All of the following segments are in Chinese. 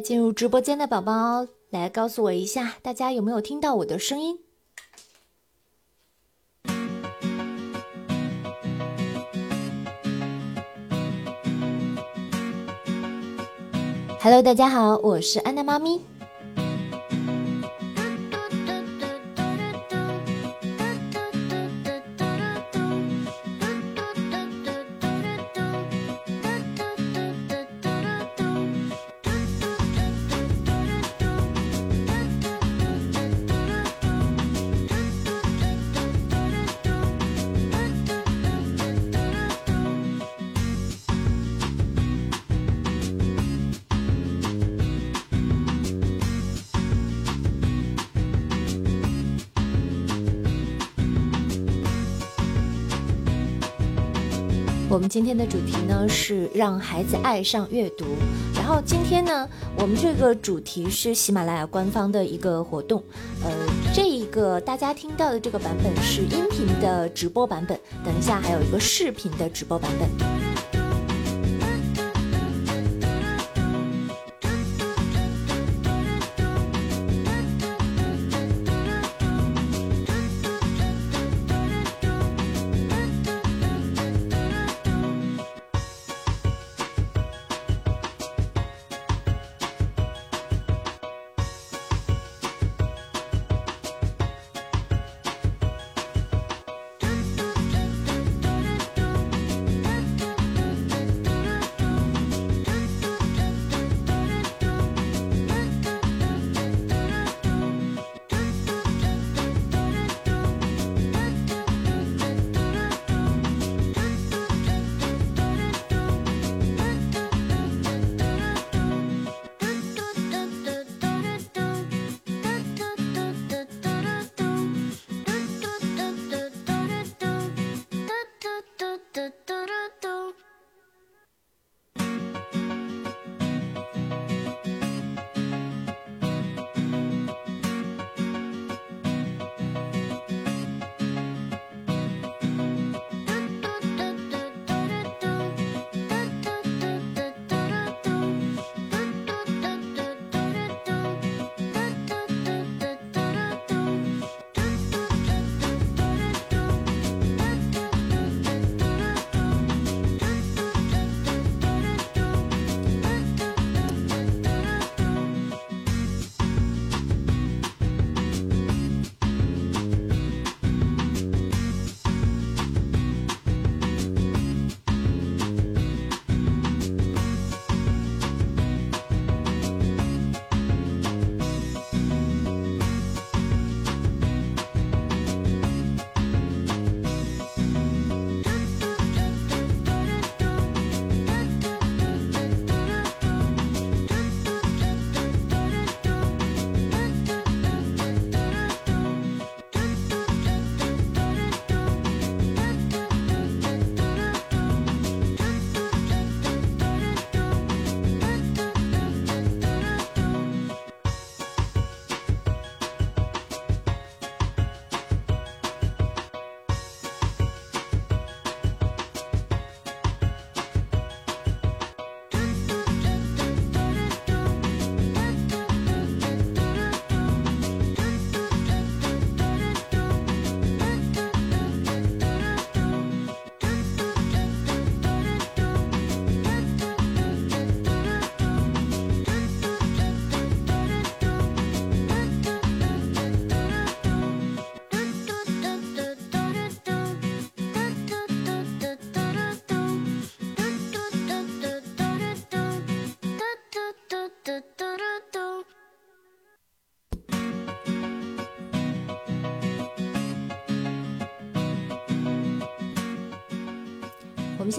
进入直播间的宝宝，来告诉我一下，大家有没有听到我的声音？Hello，大家好，我是安娜妈咪。今天的主题呢是让孩子爱上阅读，然后今天呢，我们这个主题是喜马拉雅官方的一个活动，呃，这一个大家听到的这个版本是音频的直播版本，等一下还有一个视频的直播版本。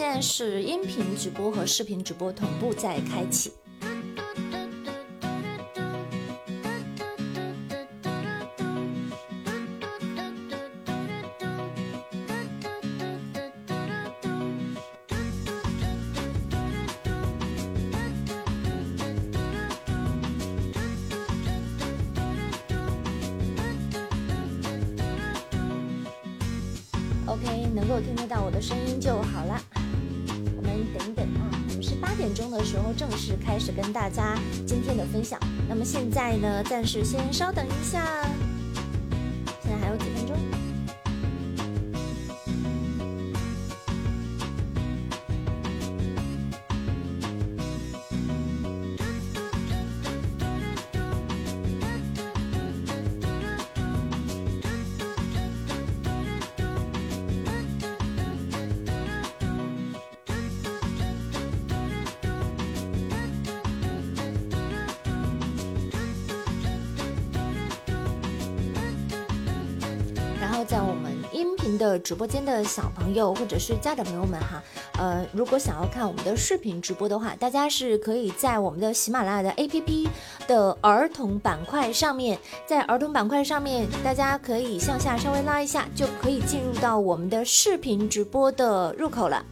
现在是音频直播和视频直播同步在开启。的分享。那么现在呢，暂时先稍等一下，在我们音频的直播间的小朋友或者是家长朋友们哈，呃，如果想要看我们的视频直播的话，大家是可以在我们的喜马拉雅的 APP 的儿童板块上面，在儿童板块上面，大家可以向下稍微拉一下，就可以进入到我们的视频直播的入口了。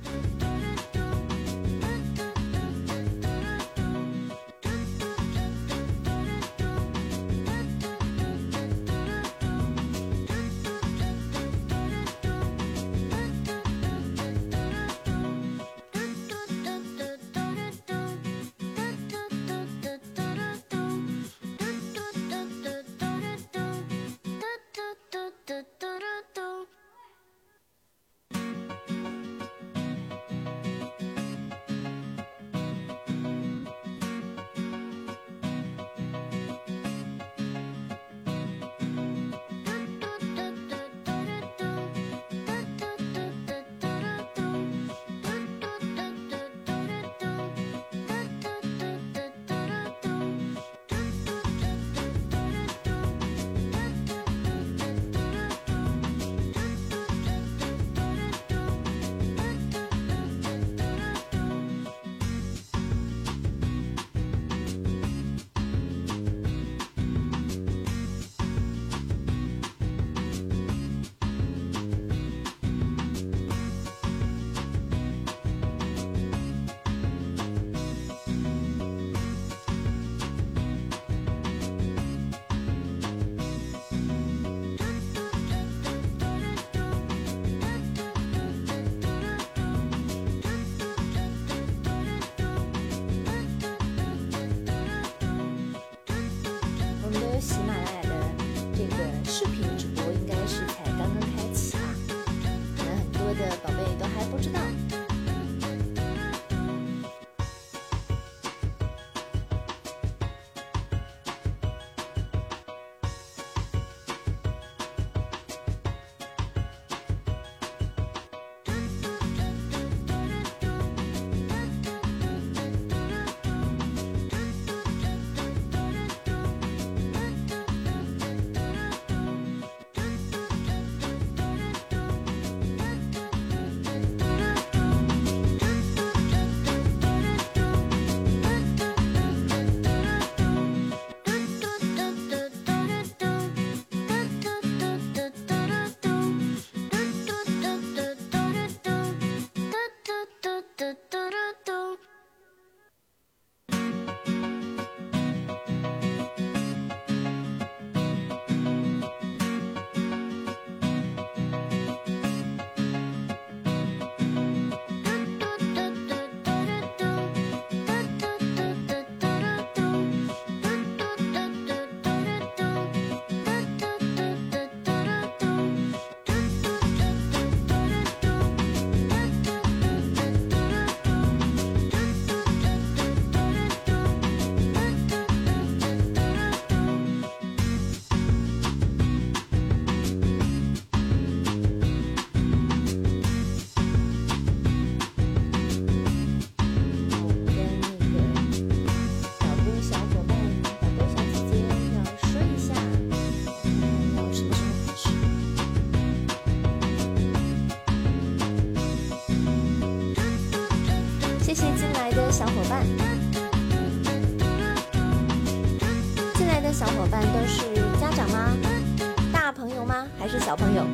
小朋友。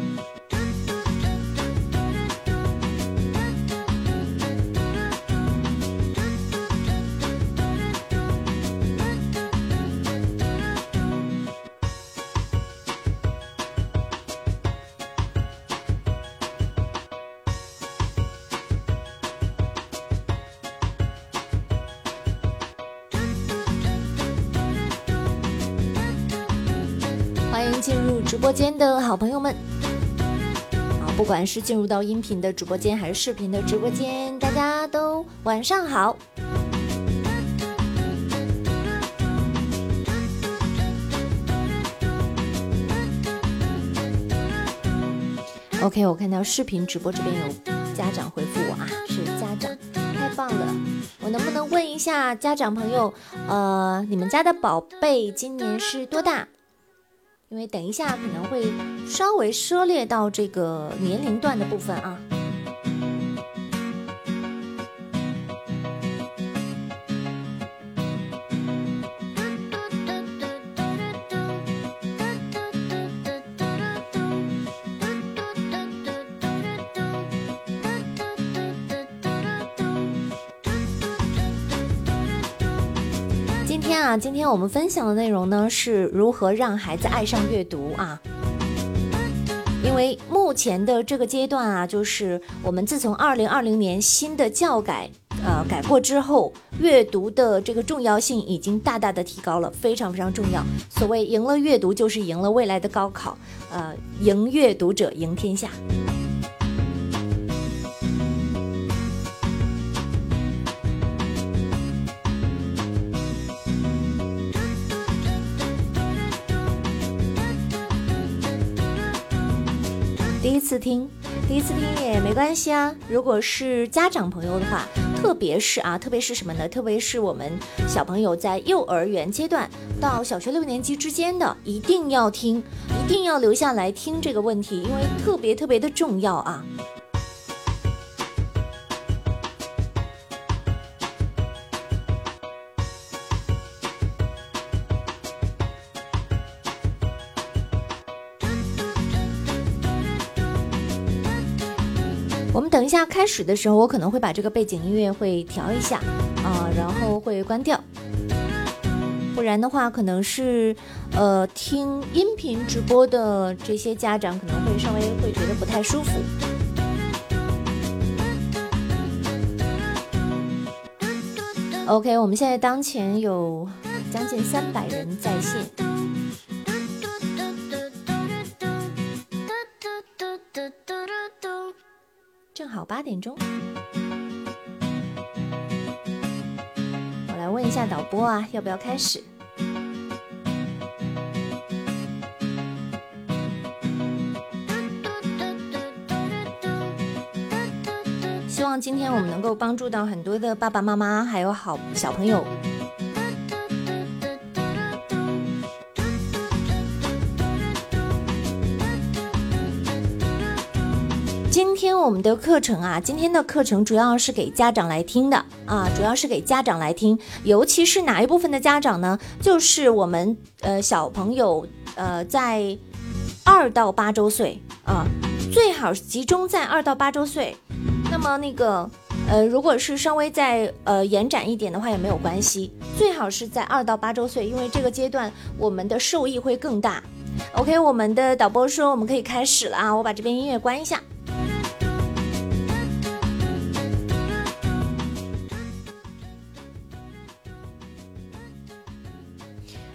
播间的好朋友们。好，不管是进入到音频的直播间还是视频的直播间，大家都晚上好。OK，我看到视频直播这边有家长回复我啊，是家长，太棒了！我能不能问一下家长朋友，呃，你们家的宝贝今年是多大？因为等一下可能会稍微涉猎到这个年龄段的部分啊。今天我们分享的内容呢，是如何让孩子爱上阅读啊？因为目前的这个阶段啊，就是我们自从二零二零年新的教改呃改过之后，阅读的这个重要性已经大大的提高了，非常非常重要。所谓赢了阅读，就是赢了未来的高考，呃，赢阅读者赢天下。第一次听，第一次听也没关系啊。如果是家长朋友的话，特别是啊，特别是什么呢？特别是我们小朋友在幼儿园阶段到小学六年级之间的，一定要听，一定要留下来听这个问题，因为特别特别的重要啊。等一下开始的时候，我可能会把这个背景音乐会调一下啊，然后会关掉，不然的话，可能是呃听音频直播的这些家长可能会稍微会觉得不太舒服。OK，我们现在当前有将近三百人在线。正好八点钟，我来问一下导播啊，要不要开始？希望今天我们能够帮助到很多的爸爸妈妈，还有好小朋友。因为我们的课程啊，今天的课程主要是给家长来听的啊，主要是给家长来听，尤其是哪一部分的家长呢？就是我们呃小朋友呃在二到八周岁啊，最好集中在二到八周岁。那么那个呃，如果是稍微再呃延展一点的话也没有关系，最好是在二到八周岁，因为这个阶段我们的受益会更大。OK，我们的导播说我们可以开始了啊，我把这边音乐关一下。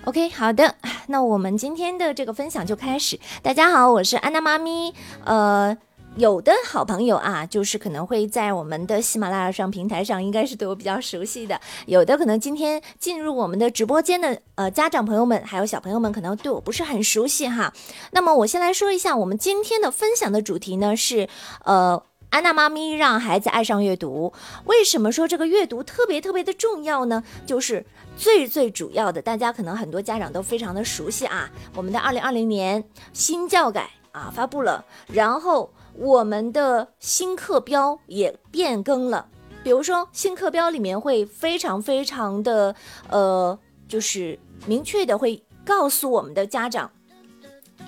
OK，好的，那我们今天的这个分享就开始。大家好，我是安娜妈咪。呃，有的好朋友啊，就是可能会在我们的喜马拉雅上平台上，应该是对我比较熟悉的。有的可能今天进入我们的直播间的呃家长朋友们，还有小朋友们，可能对我不是很熟悉哈。那么我先来说一下，我们今天的分享的主题呢是呃。安娜妈咪让孩子爱上阅读，为什么说这个阅读特别特别的重要呢？就是最最主要的，大家可能很多家长都非常的熟悉啊。我们的二零二零年新教改啊发布了，然后我们的新课标也变更了。比如说新课标里面会非常非常的呃，就是明确的会告诉我们的家长，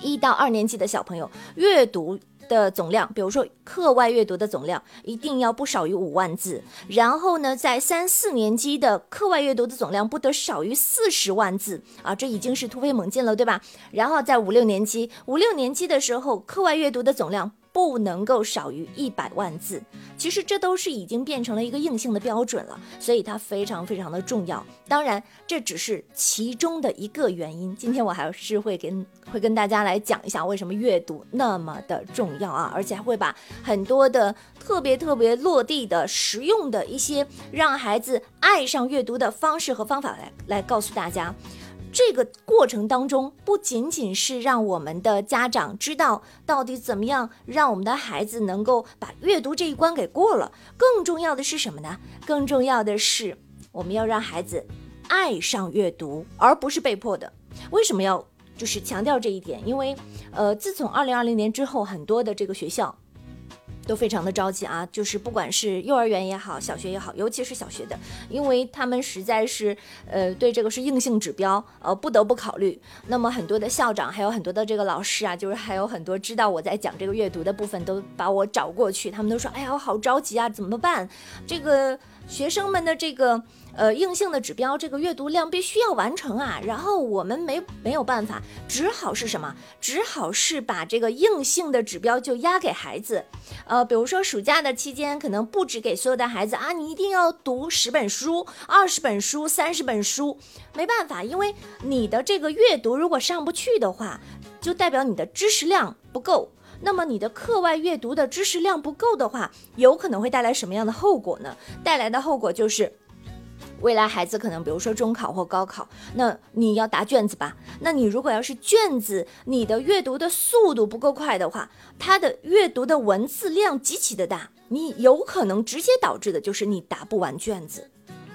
一到二年级的小朋友阅读。的总量，比如说课外阅读的总量一定要不少于五万字，然后呢，在三四年级的课外阅读的总量不得少于四十万字啊，这已经是突飞猛进了，对吧？然后在五六年级，五六年级的时候，课外阅读的总量不能够少于一百万字。其实这都是已经变成了一个硬性的标准了，所以它非常非常的重要。当然，这只是其中的一个原因。今天我还是会跟会跟大家来讲一下为什么阅读那么的重要啊，而且还会把很多的特别特别落地的实用的一些让孩子爱上阅读的方式和方法来来告诉大家。这个过程当中，不仅仅是让我们的家长知道到底怎么样让我们的孩子能够把阅读这一关给过了，更重要的是什么呢？更重要的是，我们要让孩子爱上阅读，而不是被迫的。为什么要就是强调这一点？因为，呃，自从二零二零年之后，很多的这个学校。都非常的着急啊，就是不管是幼儿园也好，小学也好，尤其是小学的，因为他们实在是，呃，对这个是硬性指标，呃，不得不考虑。那么很多的校长，还有很多的这个老师啊，就是还有很多知道我在讲这个阅读的部分，都把我找过去，他们都说，哎呀，我好着急啊，怎么办？这个学生们的这个。呃，硬性的指标，这个阅读量必须要完成啊。然后我们没没有办法，只好是什么？只好是把这个硬性的指标就压给孩子。呃，比如说暑假的期间，可能不止给所有的孩子啊，你一定要读十本书、二十本书、三十本书。没办法，因为你的这个阅读如果上不去的话，就代表你的知识量不够。那么你的课外阅读的知识量不够的话，有可能会带来什么样的后果呢？带来的后果就是。未来孩子可能，比如说中考或高考，那你要答卷子吧？那你如果要是卷子，你的阅读的速度不够快的话，他的阅读的文字量极其的大，你有可能直接导致的就是你答不完卷子。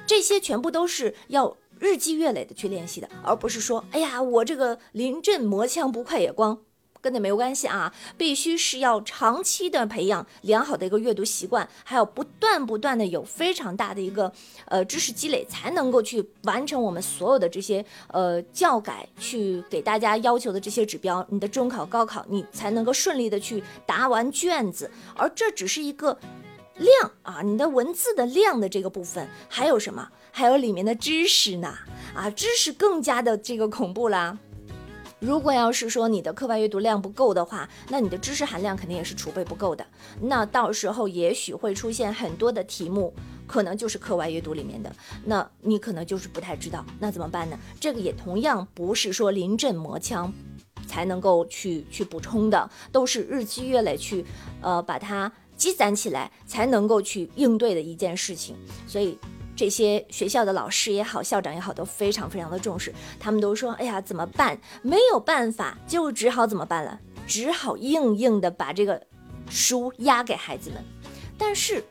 这些全部都是要日积月累的去练习的，而不是说，哎呀，我这个临阵磨枪不快也光。跟那没有关系啊，必须是要长期的培养良好的一个阅读习惯，还有不断不断的有非常大的一个呃知识积累，才能够去完成我们所有的这些呃教改，去给大家要求的这些指标。你的中考、高考，你才能够顺利的去答完卷子。而这只是一个量啊，你的文字的量的这个部分，还有什么？还有里面的知识呢？啊，知识更加的这个恐怖啦。如果要是说你的课外阅读量不够的话，那你的知识含量肯定也是储备不够的。那到时候也许会出现很多的题目，可能就是课外阅读里面的，那你可能就是不太知道，那怎么办呢？这个也同样不是说临阵磨枪才能够去去补充的，都是日积月累去呃把它积攒起来才能够去应对的一件事情，所以。这些学校的老师也好，校长也好，都非常非常的重视。他们都说：“哎呀，怎么办？没有办法，就只好怎么办了？只好硬硬的把这个书压给孩子们。但是，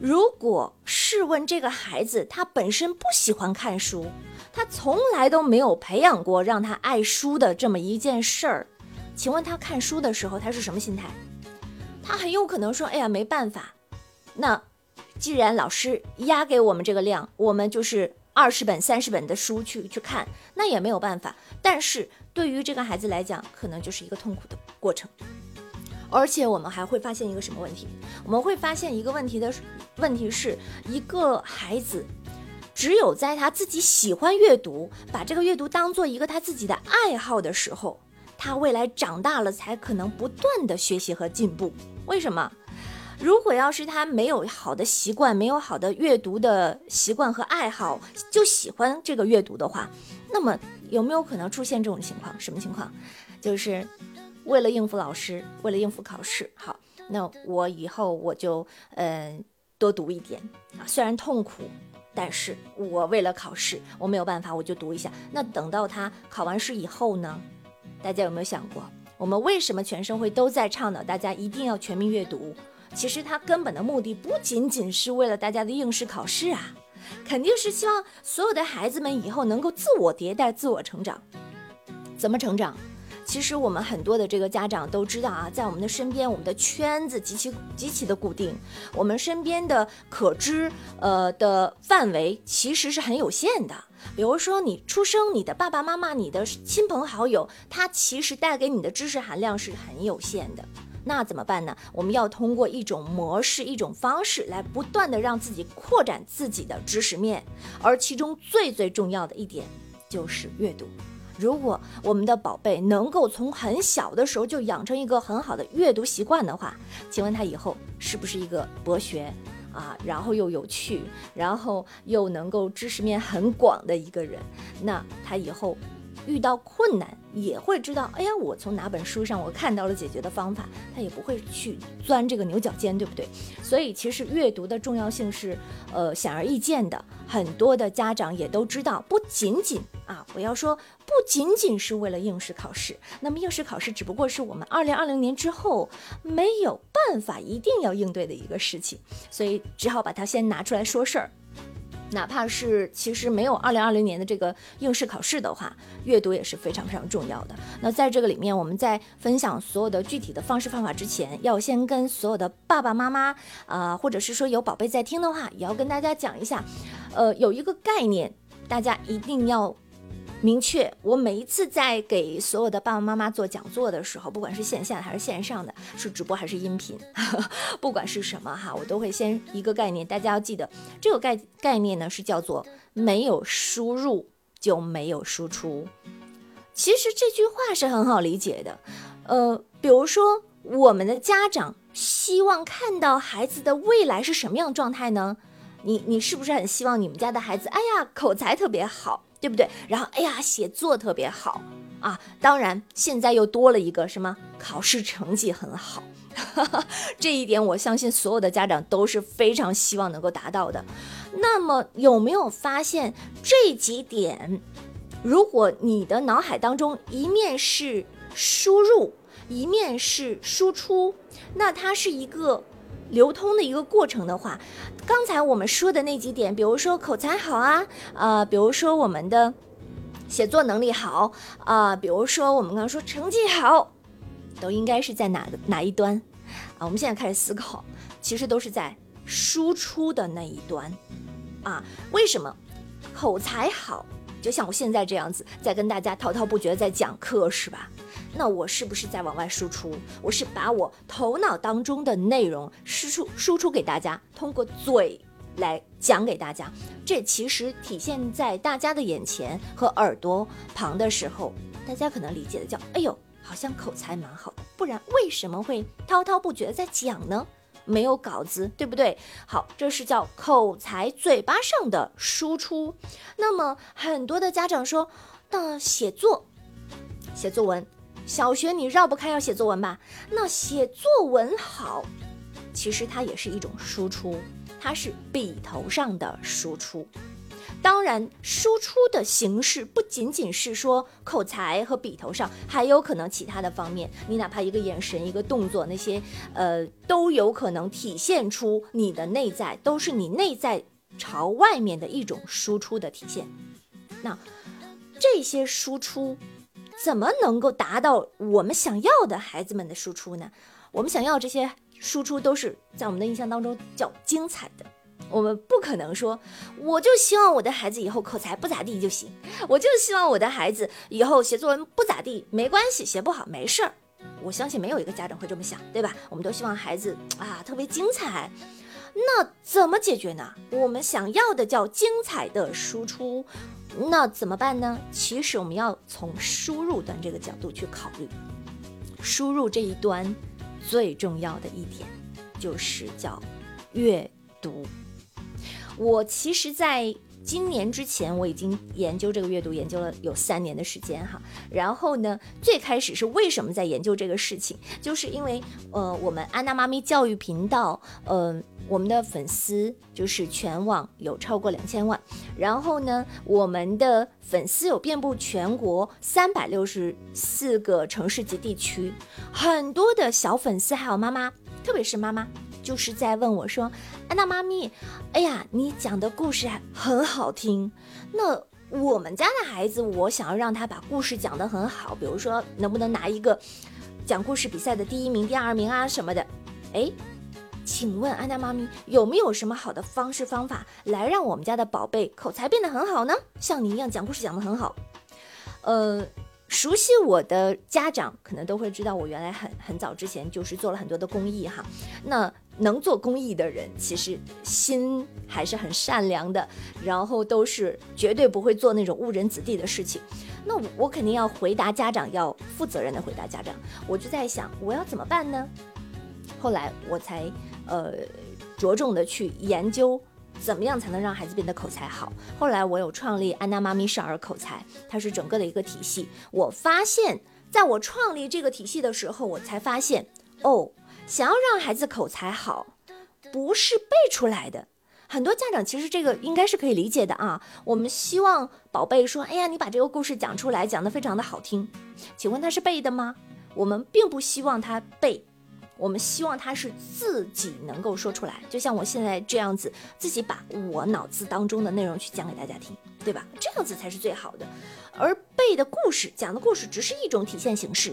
如果试问这个孩子，他本身不喜欢看书，他从来都没有培养过让他爱书的这么一件事儿，请问他看书的时候他是什么心态？他很有可能说：‘哎呀，没办法。’那。”既然老师压给我们这个量，我们就是二十本、三十本的书去去看，那也没有办法。但是对于这个孩子来讲，可能就是一个痛苦的过程。而且我们还会发现一个什么问题？我们会发现一个问题的问题是，一个孩子只有在他自己喜欢阅读，把这个阅读当做一个他自己的爱好的时候，他未来长大了才可能不断的学习和进步。为什么？如果要是他没有好的习惯，没有好的阅读的习惯和爱好，就喜欢这个阅读的话，那么有没有可能出现这种情况？什么情况？就是为了应付老师，为了应付考试，好，那我以后我就呃多读一点啊，虽然痛苦，但是我为了考试，我没有办法，我就读一下。那等到他考完试以后呢？大家有没有想过，我们为什么全社会都在倡导大家一定要全民阅读？其实他根本的目的不仅仅是为了大家的应试考试啊，肯定是希望所有的孩子们以后能够自我迭代、自我成长。怎么成长？其实我们很多的这个家长都知道啊，在我们的身边，我们的圈子极其极其的固定，我们身边的可知呃的范围其实是很有限的。比如说你出生，你的爸爸妈妈、你的亲朋好友，他其实带给你的知识含量是很有限的。那怎么办呢？我们要通过一种模式、一种方式来不断的让自己扩展自己的知识面，而其中最最重要的一点就是阅读。如果我们的宝贝能够从很小的时候就养成一个很好的阅读习惯的话，请问他以后是不是一个博学啊，然后又有趣，然后又能够知识面很广的一个人？那他以后。遇到困难也会知道，哎呀，我从哪本书上我看到了解决的方法，他也不会去钻这个牛角尖，对不对？所以其实阅读的重要性是，呃，显而易见的，很多的家长也都知道。不仅仅啊，我要说，不仅仅是为了应试考试，那么应试考试只不过是我们二零二零年之后没有办法一定要应对的一个事情，所以只好把它先拿出来说事儿。哪怕是其实没有二零二零年的这个应试考试的话，阅读也是非常非常重要的。那在这个里面，我们在分享所有的具体的方式方法之前，要先跟所有的爸爸妈妈啊，或者是说有宝贝在听的话，也要跟大家讲一下，呃，有一个概念，大家一定要。明确，我每一次在给所有的爸爸妈妈做讲座的时候，不管是线下还是线上的，是直播还是音频，不管是什么哈，我都会先一个概念，大家要记得这个概概念呢是叫做没有输入就没有输出。其实这句话是很好理解的，呃，比如说我们的家长希望看到孩子的未来是什么样状态呢？你你是不是很希望你们家的孩子，哎呀，口才特别好？对不对？然后，哎呀，写作特别好啊！当然，现在又多了一个什么？考试成绩很好。这一点，我相信所有的家长都是非常希望能够达到的。那么，有没有发现这几点？如果你的脑海当中一面是输入，一面是输出，那它是一个。流通的一个过程的话，刚才我们说的那几点，比如说口才好啊，呃，比如说我们的写作能力好啊，比如说我们刚刚说成绩好，都应该是在哪个哪一端啊？我们现在开始思考，其实都是在输出的那一端啊。为什么口才好？就像我现在这样子，在跟大家滔滔不绝在讲课，是吧？那我是不是在往外输出？我是把我头脑当中的内容输出输出给大家，通过嘴来讲给大家。这其实体现在大家的眼前和耳朵旁的时候，大家可能理解的叫“哎呦，好像口才蛮好的”，不然为什么会滔滔不绝的在讲呢？没有稿子，对不对？好，这是叫口才，嘴巴上的输出。那么很多的家长说，那写作、写作文。小学你绕不开要写作文吧？那写作文好，其实它也是一种输出，它是笔头上的输出。当然，输出的形式不仅仅是说口才和笔头上，还有可能其他的方面。你哪怕一个眼神、一个动作，那些呃都有可能体现出你的内在，都是你内在朝外面的一种输出的体现。那这些输出。怎么能够达到我们想要的孩子们的输出呢？我们想要这些输出都是在我们的印象当中叫精彩的。我们不可能说，我就希望我的孩子以后口才不咋地就行，我就希望我的孩子以后写作文不咋地，没关系，写不好没事儿。我相信没有一个家长会这么想，对吧？我们都希望孩子啊特别精彩。那怎么解决呢？我们想要的叫精彩的输出。那怎么办呢？其实我们要从输入端这个角度去考虑，输入这一端最重要的一点就是叫阅读。我其实，在今年之前我已经研究这个阅读，研究了有三年的时间哈。然后呢，最开始是为什么在研究这个事情？就是因为呃，我们安娜妈咪教育频道，嗯。我们的粉丝就是全网有超过两千万，然后呢，我们的粉丝有遍布全国三百六十四个城市及地区，很多的小粉丝还有妈妈，特别是妈妈，就是在问我说：“安娜妈咪，哎呀，你讲的故事很好听，那我们家的孩子，我想要让他把故事讲得很好，比如说能不能拿一个讲故事比赛的第一名、第二名啊什么的？”哎。请问安娜妈咪有没有什么好的方式方法来让我们家的宝贝口才变得很好呢？像你一样讲故事讲得很好。呃，熟悉我的家长可能都会知道，我原来很很早之前就是做了很多的公益哈。那能做公益的人，其实心还是很善良的，然后都是绝对不会做那种误人子弟的事情。那我肯定要回答家长，要负责任的回答家长。我就在想，我要怎么办呢？后来我才呃着重的去研究，怎么样才能让孩子变得口才好。后来我有创立安娜妈咪少儿口才，它是整个的一个体系。我发现，在我创立这个体系的时候，我才发现，哦。想要让孩子口才好，不是背出来的。很多家长其实这个应该是可以理解的啊。我们希望宝贝说：“哎呀，你把这个故事讲出来，讲得非常的好听。”请问他是背的吗？我们并不希望他背，我们希望他是自己能够说出来。就像我现在这样子，自己把我脑子当中的内容去讲给大家听，对吧？这样子才是最好的。而背的故事，讲的故事只是一种体现形式。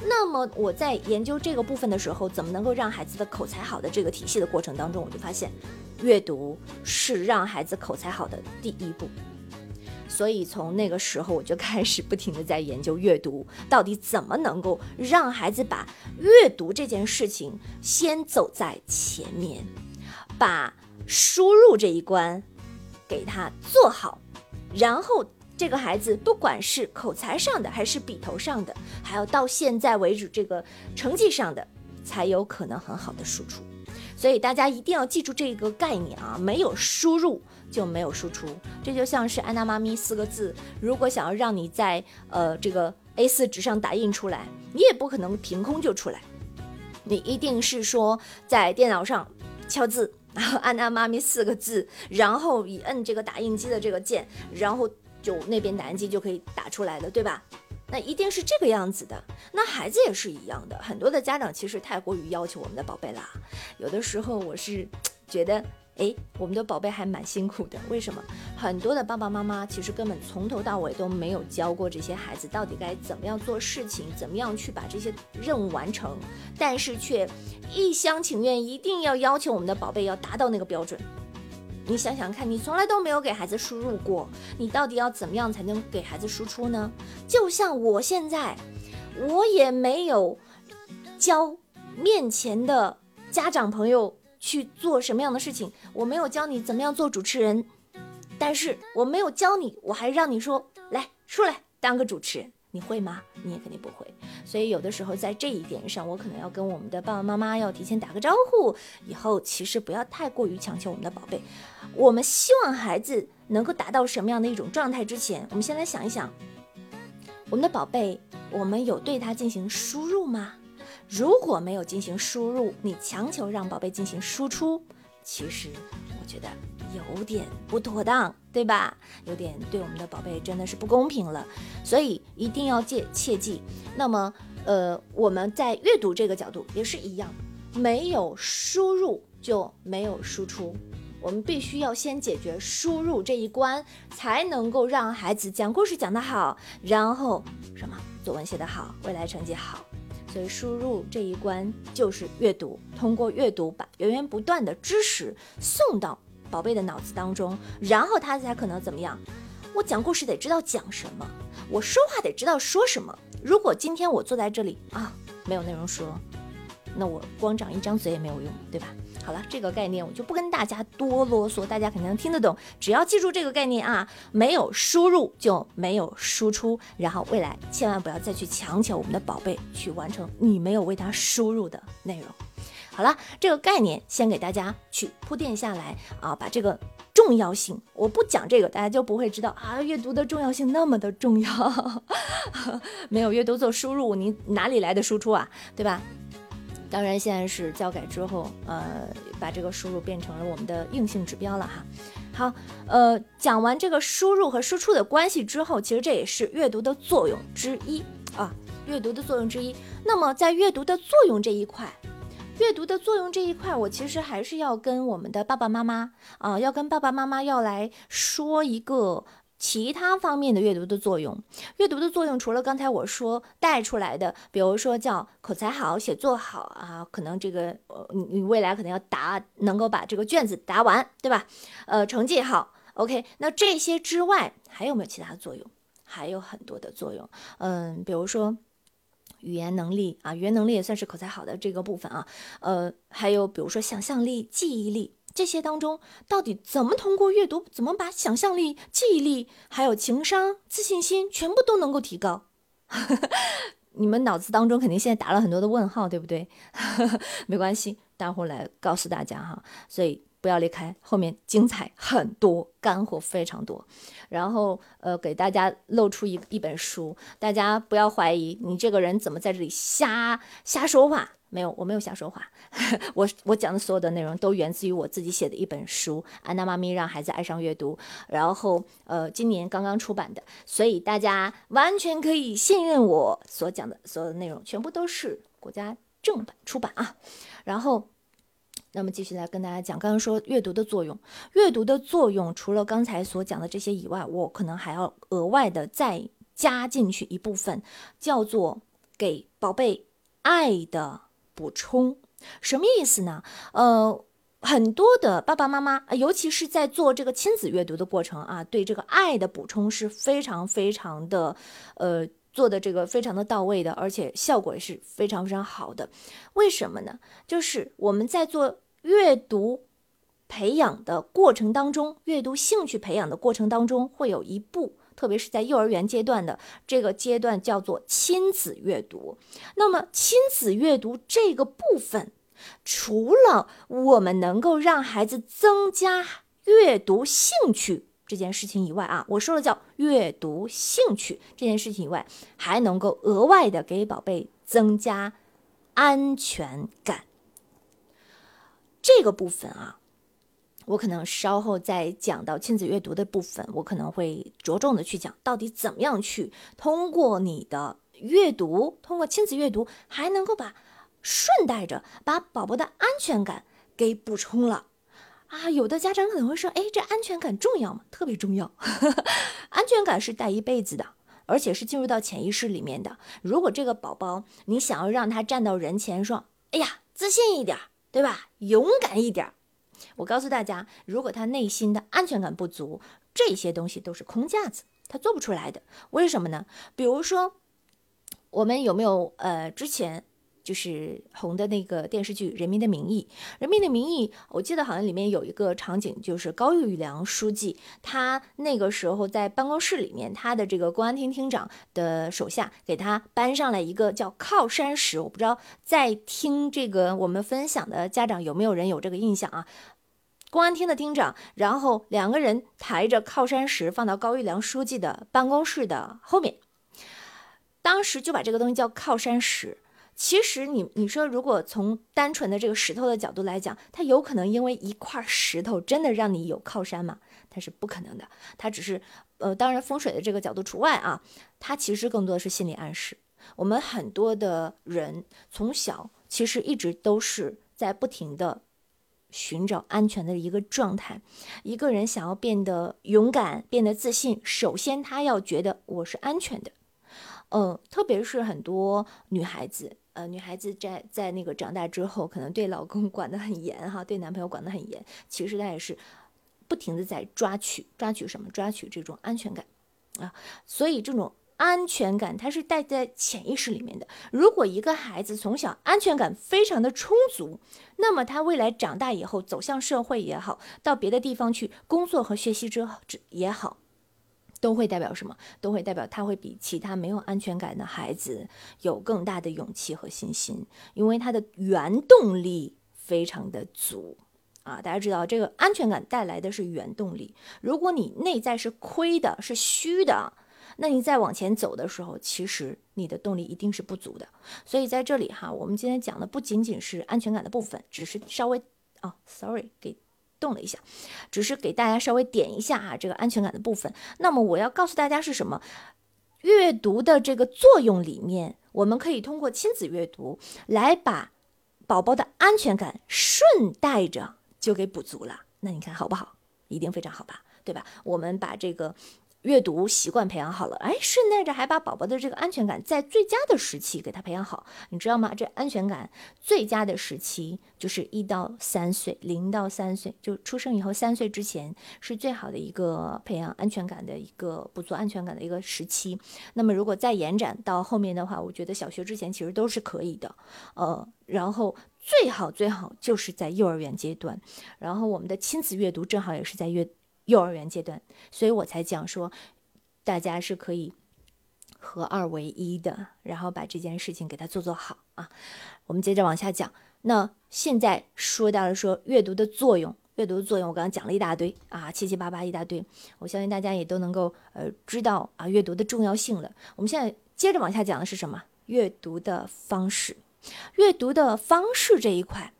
那么我在研究这个部分的时候，怎么能够让孩子的口才好的这个体系的过程当中，我就发现，阅读是让孩子口才好的第一步。所以从那个时候我就开始不停的在研究阅读到底怎么能够让孩子把阅读这件事情先走在前面，把输入这一关给他做好，然后。这个孩子不管是口才上的，还是笔头上的，还有到现在为止这个成绩上的，才有可能很好的输出。所以大家一定要记住这个概念啊，没有输入就没有输出。这就像是安娜妈咪四个字，如果想要让你在呃这个 A4 纸上打印出来，你也不可能凭空就出来，你一定是说在电脑上敲字，然后安娜妈咪四个字，然后一摁这个打印机的这个键，然后。就那边打印机就可以打出来了，对吧？那一定是这个样子的。那孩子也是一样的，很多的家长其实太过于要求我们的宝贝啦。有的时候我是觉得，哎，我们的宝贝还蛮辛苦的。为什么？很多的爸爸妈妈其实根本从头到尾都没有教过这些孩子到底该怎么样做事情，怎么样去把这些任务完成，但是却一厢情愿，一定要要求我们的宝贝要达到那个标准。你想想看，你从来都没有给孩子输入过，你到底要怎么样才能给孩子输出呢？就像我现在，我也没有教面前的家长朋友去做什么样的事情，我没有教你怎么样做主持人，但是我没有教你，我还让你说来出来当个主持人。你会吗？你也肯定不会。所以有的时候在这一点上，我可能要跟我们的爸爸妈妈要提前打个招呼。以后其实不要太过于强求我们的宝贝。我们希望孩子能够达到什么样的一种状态？之前，我们先来想一想，我们的宝贝，我们有对他进行输入吗？如果没有进行输入，你强求让宝贝进行输出，其实我觉得。有点不妥当，对吧？有点对我们的宝贝真的是不公平了，所以一定要戒切记。那么，呃，我们在阅读这个角度也是一样，没有输入就没有输出，我们必须要先解决输入这一关，才能够让孩子讲故事讲得好，然后什么作文写得好，未来成绩好。所以输入这一关就是阅读，通过阅读把源源不断的知识送到。宝贝的脑子当中，然后他才可能怎么样？我讲故事得知道讲什么，我说话得知道说什么。如果今天我坐在这里啊，没有内容说，那我光长一张嘴也没有用，对吧？好了，这个概念我就不跟大家多啰嗦，大家肯定能听得懂。只要记住这个概念啊，没有输入就没有输出，然后未来千万不要再去强求我们的宝贝去完成你没有为他输入的内容。好了，这个概念先给大家去铺垫下来啊，把这个重要性，我不讲这个，大家就不会知道啊，阅读的重要性那么的重要。没有阅读做输入，你哪里来的输出啊？对吧？当然，现在是教改之后，呃，把这个输入变成了我们的硬性指标了哈。好，呃，讲完这个输入和输出的关系之后，其实这也是阅读的作用之一啊，阅读的作用之一。那么在阅读的作用这一块。阅读的作用这一块，我其实还是要跟我们的爸爸妈妈啊，要跟爸爸妈妈要来说一个其他方面的阅读的作用。阅读的作用除了刚才我说带出来的，比如说叫口才好、写作好啊，可能这个呃你你未来可能要答能够把这个卷子答完，对吧？呃，成绩好，OK。那这些之外还有没有其他作用？还有很多的作用，嗯，比如说。语言能力啊，语言能力也算是口才好的这个部分啊。呃，还有比如说想象力、记忆力这些当中，到底怎么通过阅读，怎么把想象力、记忆力，还有情商、自信心全部都能够提高？你们脑子当中肯定现在打了很多的问号，对不对？没关系，待会儿来告诉大家哈。所以。不要离开，后面精彩很多，干货非常多。然后，呃，给大家露出一一本书，大家不要怀疑你这个人怎么在这里瞎瞎说话。没有，我没有瞎说话。我我讲的所有的内容都源自于我自己写的一本书《安娜妈咪让孩子爱上阅读》，然后呃，今年刚刚出版的，所以大家完全可以信任我所讲的所有的内容，全部都是国家正版出版啊。然后。那么继续来跟大家讲，刚刚说阅读的作用，阅读的作用除了刚才所讲的这些以外，我可能还要额外的再加进去一部分，叫做给宝贝爱的补充。什么意思呢？呃，很多的爸爸妈妈，尤其是在做这个亲子阅读的过程啊，对这个爱的补充是非常非常的，呃。做的这个非常的到位的，而且效果也是非常非常好的。为什么呢？就是我们在做阅读培养的过程当中，阅读兴趣培养的过程当中，会有一步，特别是在幼儿园阶段的这个阶段，叫做亲子阅读。那么亲子阅读这个部分，除了我们能够让孩子增加阅读兴趣。这件事情以外啊，我说了叫阅读兴趣这件事情以外，还能够额外的给宝贝增加安全感。这个部分啊，我可能稍后再讲到亲子阅读的部分，我可能会着重的去讲到底怎么样去通过你的阅读，通过亲子阅读，还能够把顺带着把宝宝的安全感给补充了。啊，有的家长可能会说：“哎，这安全感重要吗？特别重要。安全感是带一辈子的，而且是进入到潜意识里面的。如果这个宝宝你想要让他站到人前说：‘哎呀，自信一点，对吧？勇敢一点。’我告诉大家，如果他内心的安全感不足，这些东西都是空架子，他做不出来的。为什么呢？比如说，我们有没有呃之前？”就是红的那个电视剧《人民的名义》，《人民的名义》，我记得好像里面有一个场景，就是高玉良书记，他那个时候在办公室里面，他的这个公安厅厅长的手下给他搬上来一个叫靠山石，我不知道在听这个我们分享的家长有没有人有这个印象啊？公安厅的厅长，然后两个人抬着靠山石放到高玉良书记的办公室的后面，当时就把这个东西叫靠山石。其实你你说，如果从单纯的这个石头的角度来讲，它有可能因为一块石头真的让你有靠山吗？它是不可能的。它只是，呃，当然风水的这个角度除外啊。它其实更多的是心理暗示。我们很多的人从小其实一直都是在不停的寻找安全的一个状态。一个人想要变得勇敢、变得自信，首先他要觉得我是安全的。嗯，特别是很多女孩子。呃，女孩子在在那个长大之后，可能对老公管得很严哈，对男朋友管得很严。其实她也是不停的在抓取，抓取什么？抓取这种安全感啊。所以这种安全感，它是带在潜意识里面的。如果一个孩子从小安全感非常的充足，那么他未来长大以后走向社会也好，到别的地方去工作和学习之后也好。都会代表什么？都会代表他会比其他没有安全感的孩子有更大的勇气和信心，因为他的原动力非常的足啊！大家知道，这个安全感带来的是原动力。如果你内在是亏的、是虚的，那你再往前走的时候，其实你的动力一定是不足的。所以在这里哈，我们今天讲的不仅仅是安全感的部分，只是稍微哦，sorry 给。动了一下，只是给大家稍微点一下啊，这个安全感的部分。那么我要告诉大家是什么？阅读的这个作用里面，我们可以通过亲子阅读来把宝宝的安全感顺带着就给补足了。那你看好不好？一定非常好吧，对吧？我们把这个阅读习惯培养好了，哎，顺带着还把宝宝的这个安全感在最佳的时期给他培养好，你知道吗？这安全感最佳的时期就是一到三岁，零到三岁，就出生以后三岁之前是最好的一个培养安全感的一个不足安全感的一个时期。那么如果再延展到后面的话，我觉得小学之前其实都是可以的，呃，然后最好最好就是在幼儿园阶段，然后我们的亲子阅读正好也是在阅。幼儿园阶段，所以我才讲说，大家是可以合二为一的，然后把这件事情给它做做好啊。我们接着往下讲，那现在说到了说阅读的作用，阅读的作用，我刚刚讲了一大堆啊，七七八八一大堆，我相信大家也都能够呃知道啊阅读的重要性了。我们现在接着往下讲的是什么？阅读的方式，阅读的方式这一块。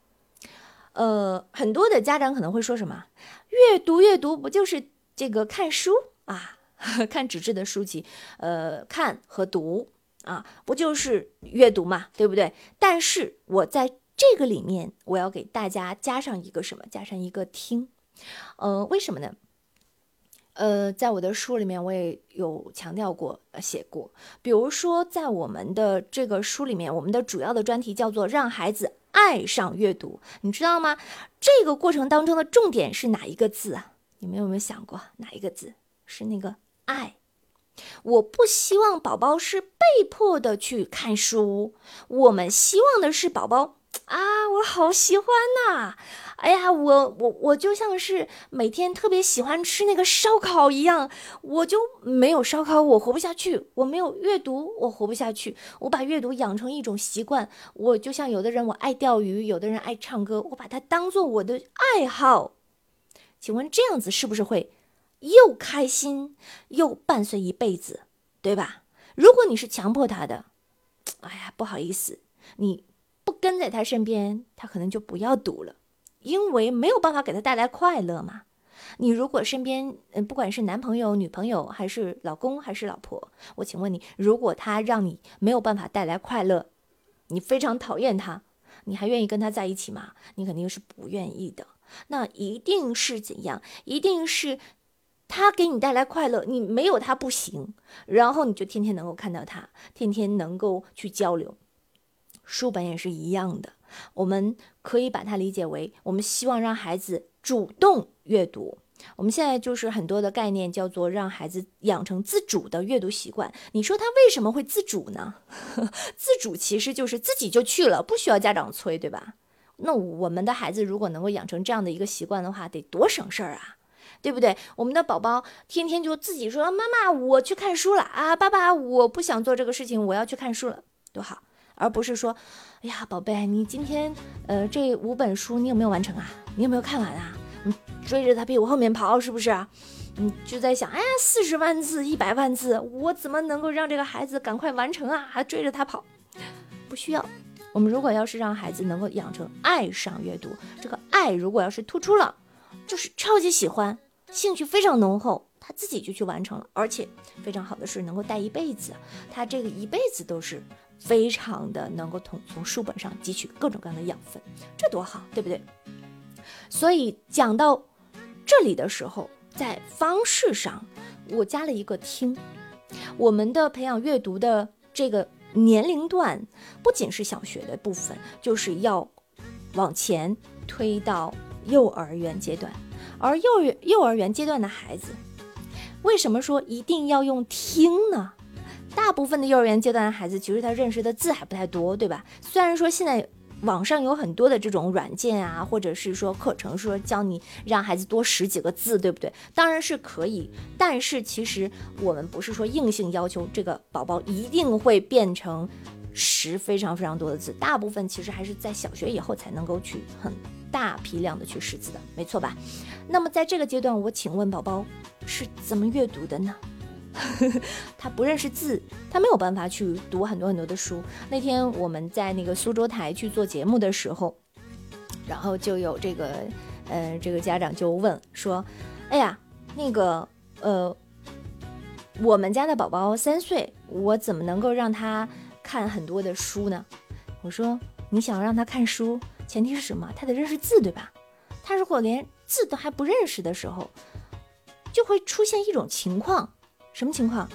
呃，很多的家长可能会说什么？阅读阅读不就是这个看书啊，看纸质的书籍，呃，看和读啊，不就是阅读嘛，对不对？但是我在这个里面，我要给大家加上一个什么？加上一个听。呃，为什么呢？呃，在我的书里面，我也有强调过，呃写过。比如说，在我们的这个书里面，我们的主要的专题叫做“让孩子”。爱上阅读，你知道吗？这个过程当中的重点是哪一个字啊？你们有没有想过哪一个字是那个爱？我不希望宝宝是被迫的去看书，我们希望的是宝宝。啊，我好喜欢呐！哎呀，我我我就像是每天特别喜欢吃那个烧烤一样，我就没有烧烤我活不下去，我没有阅读我活不下去。我把阅读养成一种习惯，我就像有的人我爱钓鱼，有的人爱唱歌，我把它当做我的爱好。请问这样子是不是会又开心又伴随一辈子，对吧？如果你是强迫他的，哎呀，不好意思，你。不跟在他身边，他可能就不要读了，因为没有办法给他带来快乐嘛。你如果身边，嗯，不管是男朋友、女朋友，还是老公，还是老婆，我请问你，如果他让你没有办法带来快乐，你非常讨厌他，你还愿意跟他在一起吗？你肯定是不愿意的。那一定是怎样？一定是他给你带来快乐，你没有他不行，然后你就天天能够看到他，天天能够去交流。书本也是一样的，我们可以把它理解为，我们希望让孩子主动阅读。我们现在就是很多的概念叫做让孩子养成自主的阅读习惯。你说他为什么会自主呢？自主其实就是自己就去了，不需要家长催，对吧？那我们的孩子如果能够养成这样的一个习惯的话，得多省事儿啊，对不对？我们的宝宝天天就自己说：“妈妈，我去看书了啊！”“爸爸，我不想做这个事情，我要去看书了。”多好。而不是说，哎呀，宝贝，你今天呃这五本书你有没有完成啊？你有没有看完啊？你追着他屁股后面跑是不是？你就在想，哎呀，四十万字、一百万字，我怎么能够让这个孩子赶快完成啊？还追着他跑？不需要。我们如果要是让孩子能够养成爱上阅读，这个爱如果要是突出了，就是超级喜欢，兴趣非常浓厚，他自己就去完成了，而且非常好的是能够带一辈子，他这个一辈子都是。非常的能够从从书本上汲取各种各样的养分，这多好，对不对？所以讲到这里的时候，在方式上我加了一个听。我们的培养阅读的这个年龄段，不仅是小学的部分，就是要往前推到幼儿园阶段。而幼儿幼儿园阶段的孩子，为什么说一定要用听呢？大部分的幼儿园阶段的孩子，其实他认识的字还不太多，对吧？虽然说现在网上有很多的这种软件啊，或者是说课程，说教你让孩子多识几个字，对不对？当然是可以，但是其实我们不是说硬性要求这个宝宝一定会变成识非常非常多的字，大部分其实还是在小学以后才能够去很大批量的去识字的，没错吧？那么在这个阶段，我请问宝宝是怎么阅读的呢？他不认识字，他没有办法去读很多很多的书。那天我们在那个苏州台去做节目的时候，然后就有这个，呃，这个家长就问说：“哎呀，那个，呃，我们家的宝宝三岁，我怎么能够让他看很多的书呢？”我说：“你想让他看书，前提是什么？他得认识字，对吧？他如果连字都还不认识的时候，就会出现一种情况。”什么情况？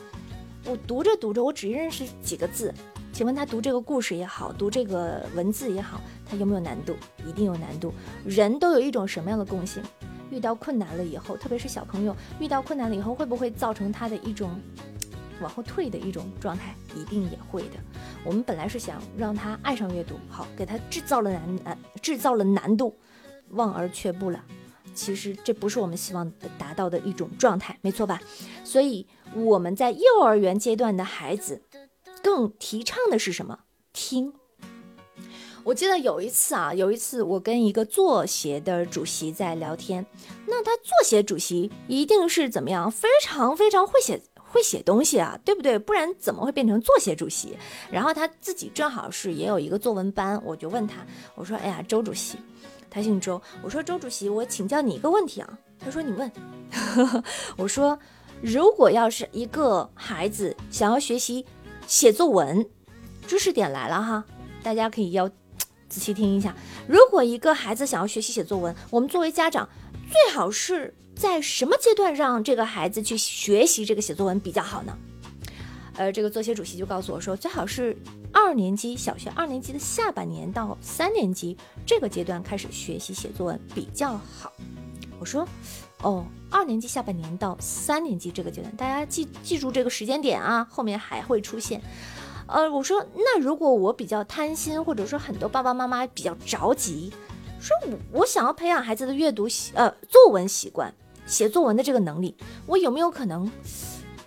我读着读着，我只认识几个字，请问他读这个故事也好，读这个文字也好，他有没有难度？一定有难度。人都有一种什么样的共性？遇到困难了以后，特别是小朋友遇到困难了以后，会不会造成他的一种往后退的一种状态？一定也会的。我们本来是想让他爱上阅读，好，给他制造了难难，制造了难度，望而却步了。其实这不是我们希望达到的一种状态，没错吧？所以我们在幼儿园阶段的孩子，更提倡的是什么？听。我记得有一次啊，有一次我跟一个作协的主席在聊天，那他作协主席一定是怎么样？非常非常会写会写东西啊，对不对？不然怎么会变成作协主席？然后他自己正好是也有一个作文班，我就问他，我说：“哎呀，周主席。”他姓周，我说周主席，我请教你一个问题啊。他说你问。我说，如果要是一个孩子想要学习写作文，知识点来了哈，大家可以要仔细听一下。如果一个孩子想要学习写作文，我们作为家长，最好是在什么阶段让这个孩子去学习这个写作文比较好呢？呃，这个作协主席就告诉我说，最好是二年级小学二年级的下半年到三年级这个阶段开始学习写作文比较好。我说，哦，二年级下半年到三年级这个阶段，大家记记住这个时间点啊，后面还会出现。呃，我说，那如果我比较贪心，或者说很多爸爸妈妈比较着急，说我我想要培养孩子的阅读习呃作文习惯，写作文的这个能力，我有没有可能？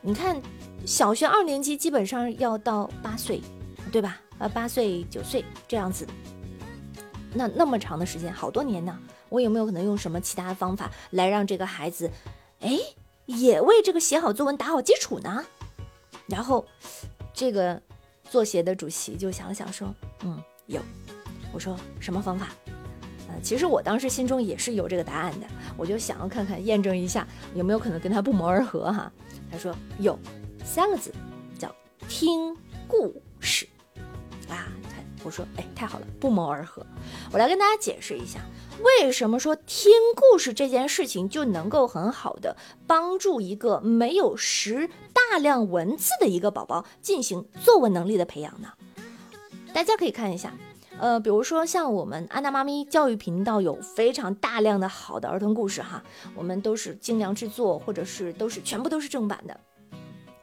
你看。小学二年级基本上要到八岁，对吧？呃，八岁九岁这样子，那那么长的时间，好多年呢。我有没有可能用什么其他的方法来让这个孩子，哎，也为这个写好作文打好基础呢？然后，这个作协的主席就想了想说，嗯，有。我说什么方法？呃，其实我当时心中也是有这个答案的，我就想要看看验证一下有没有可能跟他不谋而合哈。他说有。三个字，叫听故事啊！看我说，哎，太好了，不谋而合。我来跟大家解释一下，为什么说听故事这件事情就能够很好的帮助一个没有识大量文字的一个宝宝进行作文能力的培养呢？大家可以看一下，呃，比如说像我们安娜妈咪教育频道有非常大量的好的儿童故事哈，我们都是精良制作，或者是都是全部都是正版的。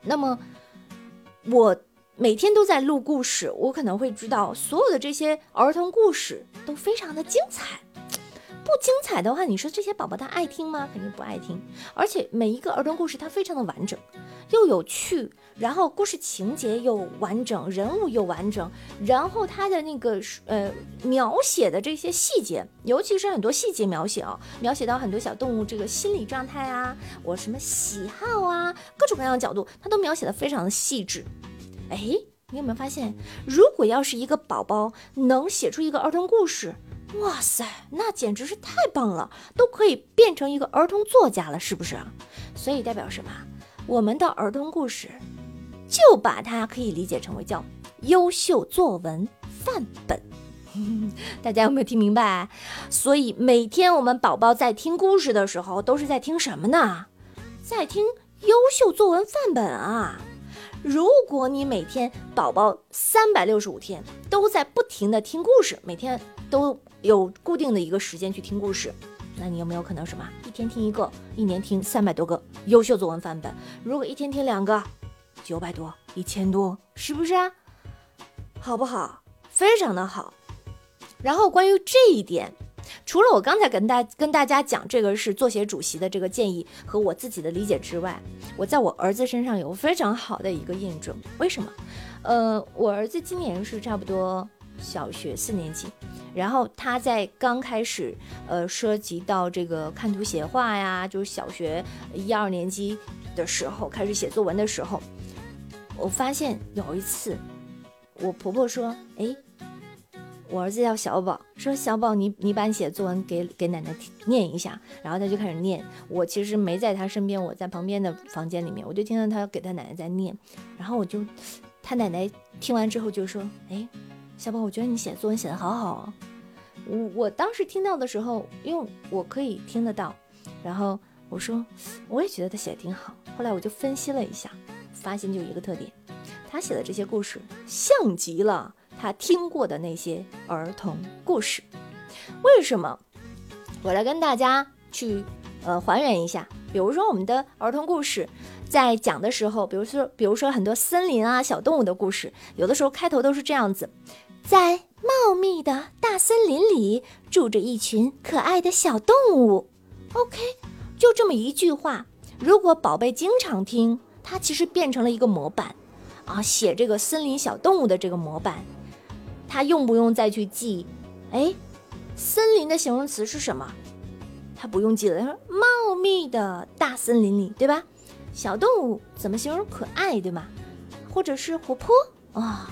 那么，我每天都在录故事，我可能会知道所有的这些儿童故事都非常的精彩。不精彩的话，你说这些宝宝他爱听吗？肯定不爱听。而且每一个儿童故事它非常的完整，又有趣，然后故事情节又完整，人物又完整，然后他的那个呃描写的这些细节，尤其是很多细节描写啊，描写到很多小动物这个心理状态啊，我什么喜好啊，各种各样的角度，他都描写的非常的细致。哎，你有没有发现，如果要是一个宝宝能写出一个儿童故事？哇塞，那简直是太棒了，都可以变成一个儿童作家了，是不是？所以代表什么？我们的儿童故事就把它可以理解成为叫优秀作文范本。大家有没有听明白？所以每天我们宝宝在听故事的时候，都是在听什么呢？在听优秀作文范本啊！如果你每天宝宝三百六十五天都在不停的听故事，每天都。有固定的一个时间去听故事，那你有没有可能什么？一天听一个，一年听三百多个优秀作文范本。如果一天听两个，九百多，一千多，是不是啊？好不好？非常的好。然后关于这一点，除了我刚才跟大跟大家讲这个是作协主席的这个建议和我自己的理解之外，我在我儿子身上有非常好的一个印证。为什么？呃，我儿子今年是差不多小学四年级。然后他在刚开始，呃，涉及到这个看图写话呀，就是小学一二年级的时候开始写作文的时候，我发现有一次，我婆婆说：“哎，我儿子叫小宝，说小宝，你你把你写作文给给奶奶念一下。”然后他就开始念。我其实没在他身边，我在旁边的房间里面，我就听到他给他奶奶在念。然后我就，他奶奶听完之后就说：“哎。”小宝，我觉得你写作文写的好好。我我当时听到的时候，因为我可以听得到，然后我说我也觉得他写的挺好。后来我就分析了一下，发现就一个特点，他写的这些故事像极了他听过的那些儿童故事。为什么？我来跟大家去呃还原一下。比如说我们的儿童故事，在讲的时候，比如说比如说很多森林啊小动物的故事，有的时候开头都是这样子，在茂密的大森林里住着一群可爱的小动物。OK，就这么一句话。如果宝贝经常听，它其实变成了一个模板啊，写这个森林小动物的这个模板，它用不用再去记？哎，森林的形容词是什么？它不用记了。他说茂密的大森林里，对吧？小动物怎么形容可爱，对吗？或者是活泼啊？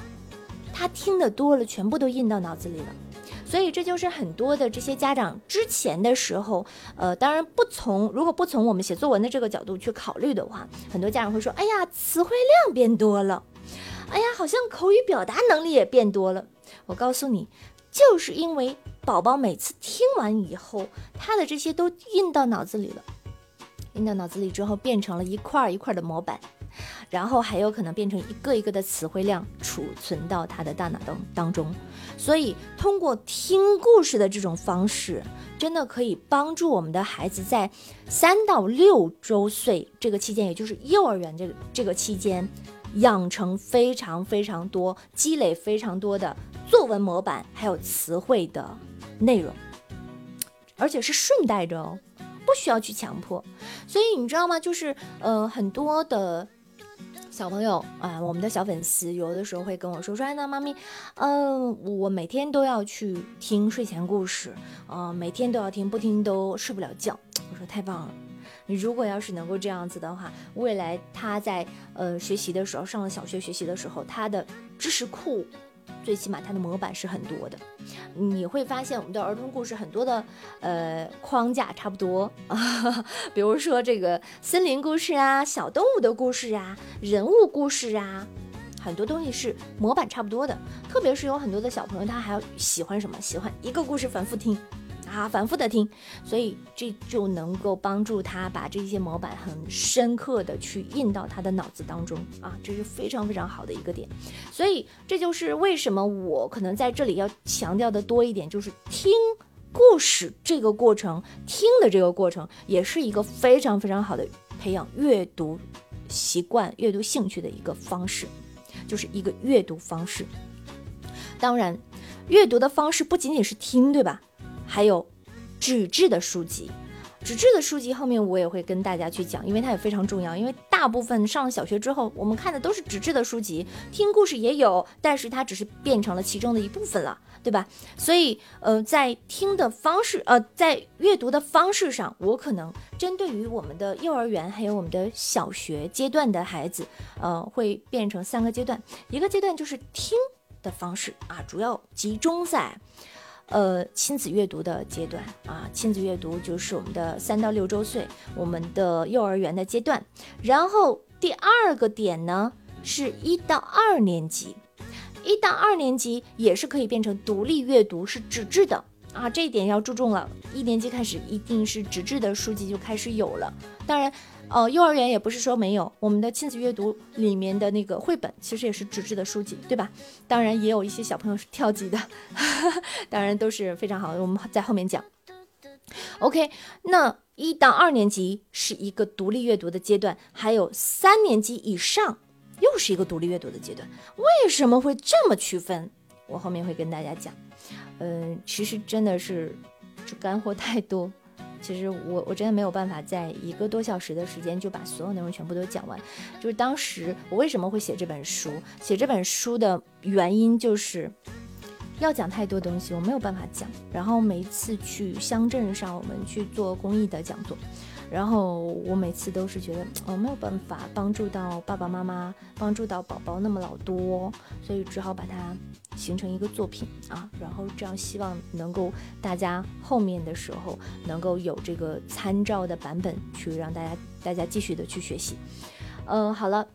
他听得多了，全部都印到脑子里了。所以这就是很多的这些家长之前的时候，呃，当然不从如果不从我们写作文的这个角度去考虑的话，很多家长会说：“哎呀，词汇量变多了，哎呀，好像口语表达能力也变多了。”我告诉你，就是因为宝宝每次听完以后，他的这些都印到脑子里了，印到脑子里之后，变成了一块一块的模板。然后还有可能变成一个一个的词汇量储存到他的大脑当当中，所以通过听故事的这种方式，真的可以帮助我们的孩子在三到六周岁这个期间，也就是幼儿园这个这个期间，养成非常非常多、积累非常多的作文模板，还有词汇的内容，而且是顺带着哦，不需要去强迫。所以你知道吗？就是呃很多的。小朋友啊，我们的小粉丝有的时候会跟我说说，哎，那妈咪，嗯，我每天都要去听睡前故事，呃，每天都要听，不听都睡不了觉。我说太棒了，你如果要是能够这样子的话，未来他在呃学习的时候，上了小学学习的时候，他的知识库。最起码它的模板是很多的，你会发现我们的儿童故事很多的，呃，框架差不多啊，比如说这个森林故事啊、小动物的故事啊、人物故事啊，很多东西是模板差不多的。特别是有很多的小朋友，他还要喜欢什么？喜欢一个故事反复听。啊，反复的听，所以这就能够帮助他把这些模板很深刻的去印到他的脑子当中啊，这是非常非常好的一个点。所以这就是为什么我可能在这里要强调的多一点，就是听故事这个过程，听的这个过程也是一个非常非常好的培养阅读习惯、阅读兴趣的一个方式，就是一个阅读方式。当然，阅读的方式不仅仅是听，对吧？还有纸质的书籍，纸质的书籍后面我也会跟大家去讲，因为它也非常重要。因为大部分上了小学之后，我们看的都是纸质的书籍，听故事也有，但是它只是变成了其中的一部分了，对吧？所以，呃，在听的方式，呃，在阅读的方式上，我可能针对于我们的幼儿园还有我们的小学阶段的孩子，呃，会变成三个阶段，一个阶段就是听的方式啊，主要集中在。呃，亲子阅读的阶段啊，亲子阅读就是我们的三到六周岁，我们的幼儿园的阶段。然后第二个点呢，是一到二年级，一到二年级也是可以变成独立阅读，是纸质的啊，这一点要注重了。一年级开始一定是纸质的书籍就开始有了，当然。哦，幼儿园也不是说没有，我们的亲子阅读里面的那个绘本其实也是纸质的书籍，对吧？当然也有一些小朋友是跳级的，当然都是非常好的。我们在后面讲。OK，那一到二年级是一个独立阅读的阶段，还有三年级以上又是一个独立阅读的阶段。为什么会这么区分？我后面会跟大家讲。嗯，其实真的是就干货太多。其实我我真的没有办法在一个多小时的时间就把所有内容全部都讲完。就是当时我为什么会写这本书，写这本书的原因就是要讲太多东西，我没有办法讲。然后每一次去乡镇上，我们去做公益的讲座。然后我每次都是觉得我没有办法帮助到爸爸妈妈，帮助到宝宝那么老多，所以只好把它形成一个作品啊。然后这样希望能够大家后面的时候能够有这个参照的版本，去让大家大家继续的去学习。嗯，好了，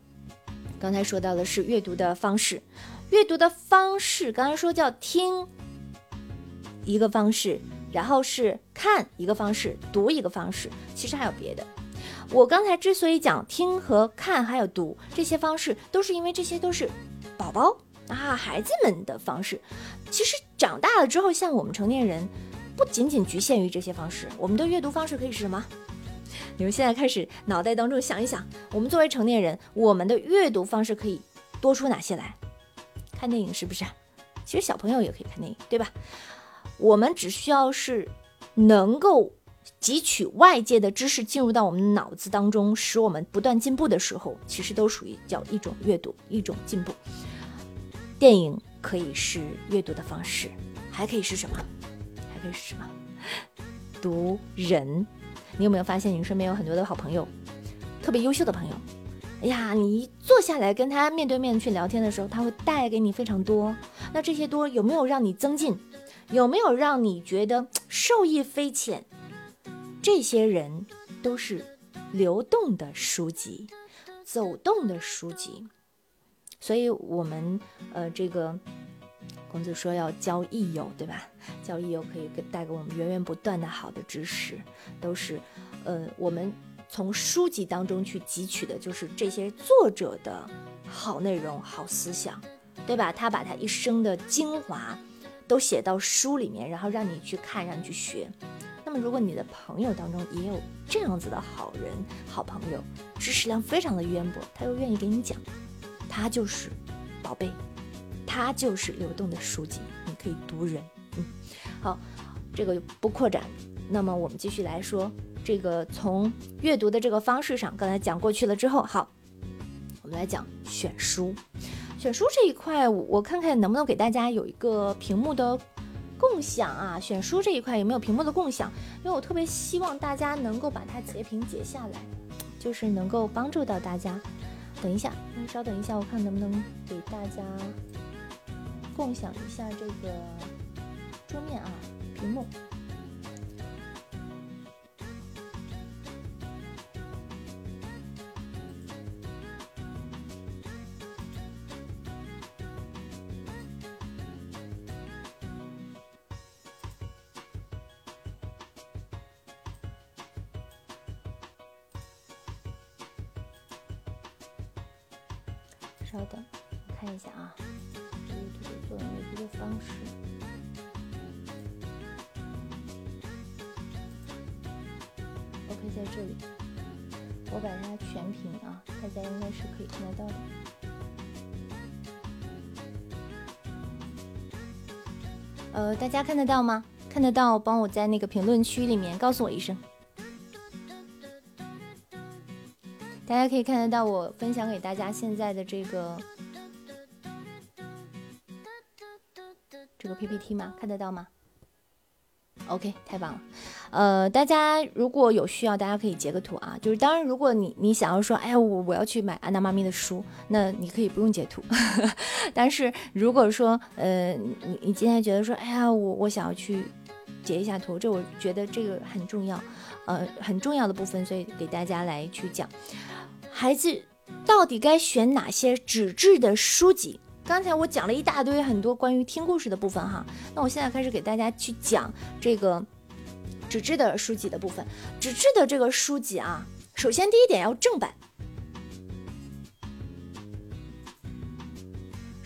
刚才说到的是阅读的方式，阅读的方式刚才说叫听一个方式。然后是看一个方式，读一个方式，其实还有别的。我刚才之所以讲听和看还有读这些方式，都是因为这些都是宝宝啊孩子们的方式。其实长大了之后，像我们成年人，不仅仅局限于这些方式，我们的阅读方式可以是什么？你们现在开始脑袋当中想一想，我们作为成年人，我们的阅读方式可以多出哪些来？看电影是不是？其实小朋友也可以看电影，对吧？我们只需要是能够汲取外界的知识进入到我们脑子当中，使我们不断进步的时候，其实都属于叫一种阅读，一种进步。电影可以是阅读的方式，还可以是什么？还可以是什么？读人。你有没有发现，你身边有很多的好朋友，特别优秀的朋友？哎呀，你一坐下来跟他面对面去聊天的时候，他会带给你非常多。那这些多有没有让你增进？有没有让你觉得受益匪浅？这些人都是流动的书籍，走动的书籍。所以，我们呃，这个。孔子说要交益友，对吧？交益友可以给带给我们源源不断的好的知识，都是，呃，我们从书籍当中去汲取的，就是这些作者的好内容、好思想，对吧？他把他一生的精华都写到书里面，然后让你去看，让你去学。那么，如果你的朋友当中也有这样子的好人、好朋友，知识量非常的渊博，他又愿意给你讲，他就是宝贝。他就是流动的书籍，你可以读人。嗯，好，这个不扩展。那么我们继续来说，这个从阅读的这个方式上，刚才讲过去了之后，好，我们来讲选书。选书这一块，我看看能不能给大家有一个屏幕的共享啊？选书这一块有没有屏幕的共享？因为我特别希望大家能够把它截屏截下来，就是能够帮助到大家。等一下，你稍等一下，我看能不能给大家。共享一下这个桌面啊，屏幕。稍等，我看一下啊。这个做阅读的方式。OK，在这里，我把它全屏啊，大家应该是可以看得到的。呃，大家看得到吗？看得到，帮我在那个评论区里面告诉我一声。大家可以看得到我分享给大家现在的这个。这个 PPT 吗？看得到吗？OK，太棒了。呃，大家如果有需要，大家可以截个图啊。就是当然，如果你你想要说，哎呀，我我要去买安娜妈咪的书，那你可以不用截图。但是如果说，呃，你你今天觉得说，哎呀，我我想要去截一下图，这我觉得这个很重要，呃，很重要的部分，所以给大家来去讲，孩子到底该选哪些纸质的书籍。刚才我讲了一大堆很多关于听故事的部分哈，那我现在开始给大家去讲这个纸质的书籍的部分。纸质的这个书籍啊，首先第一点要正版。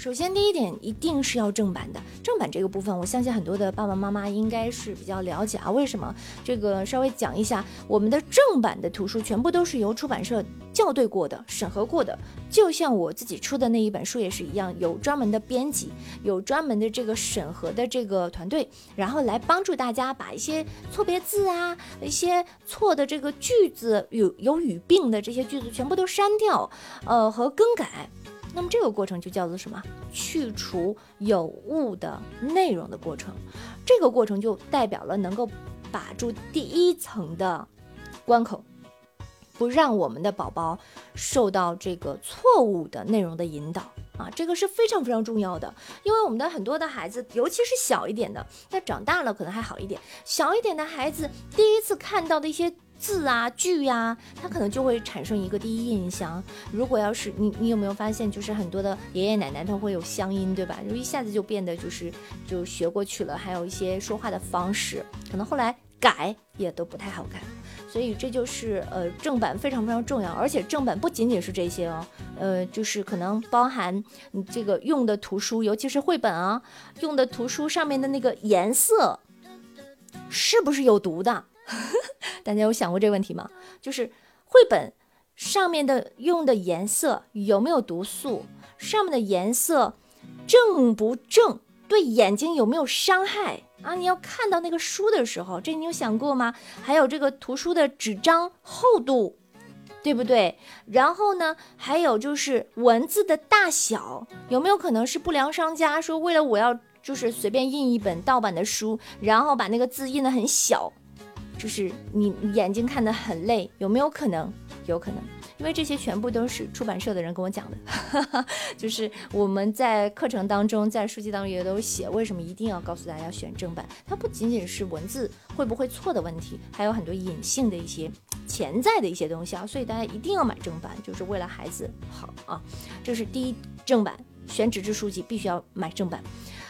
首先，第一点一定是要正版的。正版这个部分，我相信很多的爸爸妈妈应该是比较了解啊。为什么？这个稍微讲一下，我们的正版的图书全部都是由出版社校对过的、审核过的。就像我自己出的那一本书也是一样，有专门的编辑，有专门的这个审核的这个团队，然后来帮助大家把一些错别字啊、一些错的这个句子、有有语病的这些句子全部都删掉，呃和更改。那么这个过程就叫做什么？去除有误的内容的过程。这个过程就代表了能够把住第一层的关口，不让我们的宝宝受到这个错误的内容的引导啊，这个是非常非常重要的。因为我们的很多的孩子，尤其是小一点的，那长大了可能还好一点。小一点的孩子第一次看到的一些。字啊句呀，他可能就会产生一个第一印象。如果要是你，你有没有发现，就是很多的爷爷奶奶他会有乡音，对吧？就一下子就变得就是就学过去了。还有一些说话的方式，可能后来改也都不太好看。所以这就是呃正版非常非常重要，而且正版不仅仅是这些哦，呃，就是可能包含你这个用的图书，尤其是绘本啊，用的图书上面的那个颜色是不是有毒的？大家有想过这个问题吗？就是绘本上面的用的颜色有没有毒素？上面的颜色正不正？对眼睛有没有伤害？啊，你要看到那个书的时候，这你有想过吗？还有这个图书的纸张厚度，对不对？然后呢，还有就是文字的大小，有没有可能是不良商家说为了我要就是随便印一本盗版的书，然后把那个字印得很小，就是你眼睛看得很累，有没有可能？有可能。因为这些全部都是出版社的人跟我讲的，就是我们在课程当中，在书籍当中也都写，为什么一定要告诉大家选正版？它不仅仅是文字会不会错的问题，还有很多隐性的一些潜在的一些东西啊，所以大家一定要买正版，就是为了孩子好啊。这是第一，正版选纸质书籍必须要买正版。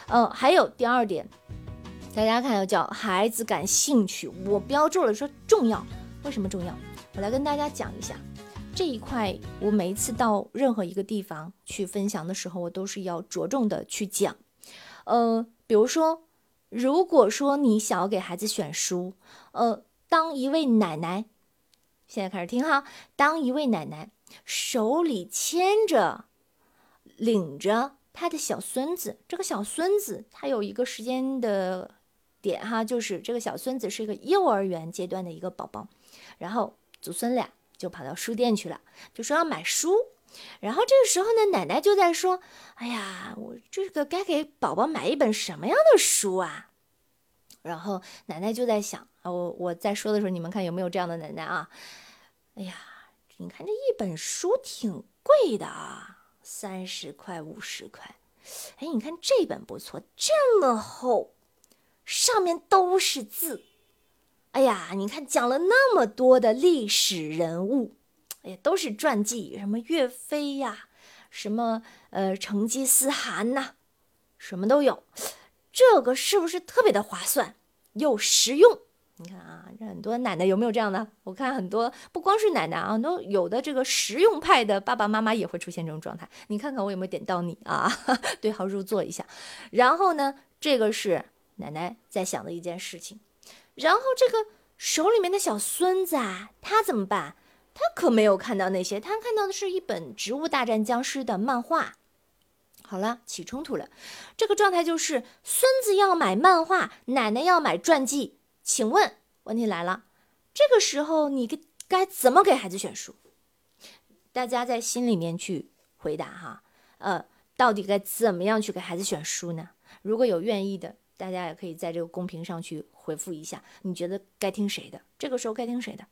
嗯，还有第二点，大家看要叫孩子感兴趣，我标注了说重要，为什么重要？我来跟大家讲一下。这一块，我每一次到任何一个地方去分享的时候，我都是要着重的去讲。呃，比如说，如果说你想要给孩子选书，呃，当一位奶奶，现在开始听哈，当一位奶奶手里牵着、领着他的小孙子，这个小孙子他有一个时间的点哈，就是这个小孙子是一个幼儿园阶段的一个宝宝，然后祖孙俩。就跑到书店去了，就说要买书。然后这个时候呢，奶奶就在说：“哎呀，我这个该给宝宝买一本什么样的书啊？”然后奶奶就在想啊，我我在说的时候，你们看有没有这样的奶奶啊？哎呀，你看这一本书挺贵的啊，三十块、五十块。哎，你看这本不错，这么厚，上面都是字。哎呀，你看讲了那么多的历史人物，哎呀，都是传记，什么岳飞呀，什么呃成吉思汗呐，什么都有。这个是不是特别的划算又实用？你看啊，很多奶奶有没有这样的？我看很多不光是奶奶啊，都有的这个实用派的爸爸妈妈也会出现这种状态。你看看我有没有点到你啊？对号入座一下。然后呢，这个是奶奶在想的一件事情。然后这个手里面的小孙子啊，他怎么办？他可没有看到那些，他看到的是一本《植物大战僵尸》的漫画。好了，起冲突了。这个状态就是孙子要买漫画，奶奶要买传记。请问问题来了，这个时候你该该怎么给孩子选书？大家在心里面去回答哈。呃，到底该怎么样去给孩子选书呢？如果有愿意的。大家也可以在这个公屏上去回复一下，你觉得该听谁的？这个时候该听谁的？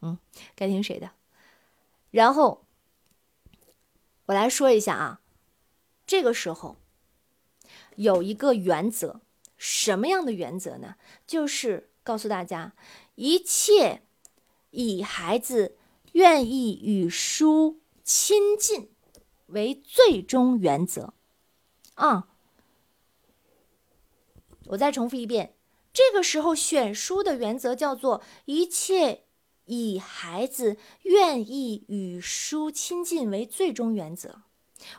嗯，该听谁的？然后我来说一下啊，这个时候有一个原则，什么样的原则呢？就是告诉大家，一切以孩子愿意与书亲近为最终原则啊。我再重复一遍，这个时候选书的原则叫做一切以孩子愿意与书亲近为最终原则。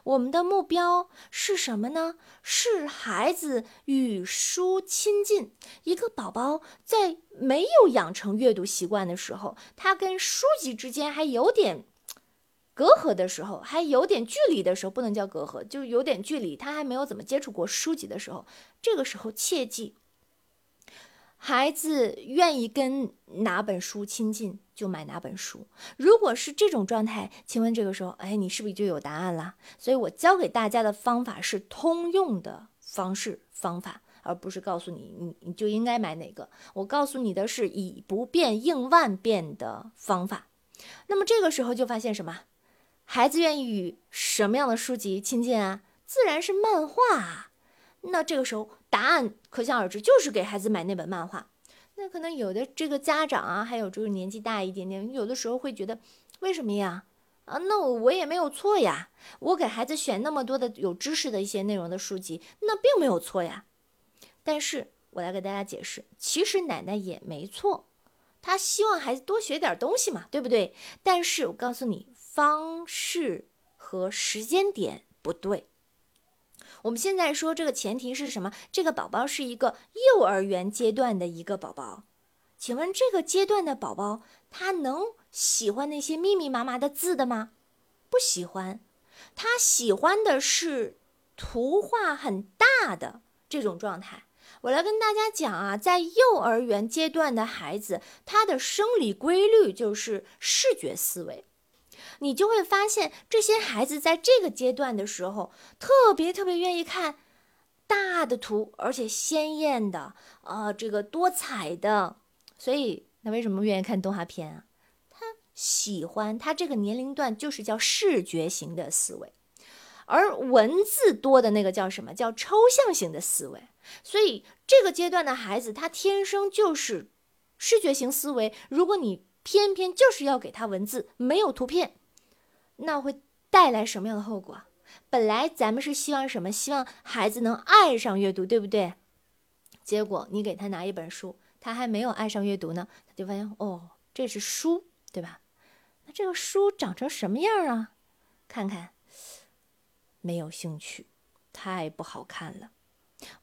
我们的目标是什么呢？是孩子与书亲近。一个宝宝在没有养成阅读习惯的时候，他跟书籍之间还有点。隔阂的时候，还有点距离的时候，不能叫隔阂，就有点距离。他还没有怎么接触过书籍的时候，这个时候切记，孩子愿意跟哪本书亲近，就买哪本书。如果是这种状态，请问这个时候，哎，你是不是就有答案了？所以我教给大家的方法是通用的方式方法，而不是告诉你你你就应该买哪个。我告诉你的是以不变应万变的方法。那么这个时候就发现什么？孩子愿意与什么样的书籍亲近啊？自然是漫画啊。那这个时候答案可想而知，就是给孩子买那本漫画。那可能有的这个家长啊，还有就是年纪大一点点，有的时候会觉得，为什么呀？啊，那我我也没有错呀。我给孩子选那么多的有知识的一些内容的书籍，那并没有错呀。但是我来给大家解释，其实奶奶也没错。他希望孩子多学点东西嘛，对不对？但是我告诉你，方式和时间点不对。我们现在说这个前提是什么？这个宝宝是一个幼儿园阶段的一个宝宝，请问这个阶段的宝宝他能喜欢那些密密麻麻的字的吗？不喜欢，他喜欢的是图画很大的这种状态。我来跟大家讲啊，在幼儿园阶段的孩子，他的生理规律就是视觉思维。你就会发现，这些孩子在这个阶段的时候，特别特别愿意看大的图，而且鲜艳的，啊，这个多彩的。所以，那为什么愿意看动画片啊？他喜欢，他这个年龄段就是叫视觉型的思维，而文字多的那个叫什么？叫抽象型的思维。所以，这个阶段的孩子，他天生就是视觉型思维。如果你偏偏就是要给他文字，没有图片。那会带来什么样的后果？本来咱们是希望什么？希望孩子能爱上阅读，对不对？结果你给他拿一本书，他还没有爱上阅读呢，他就发现哦，这是书，对吧？那这个书长成什么样啊？看看，没有兴趣，太不好看了。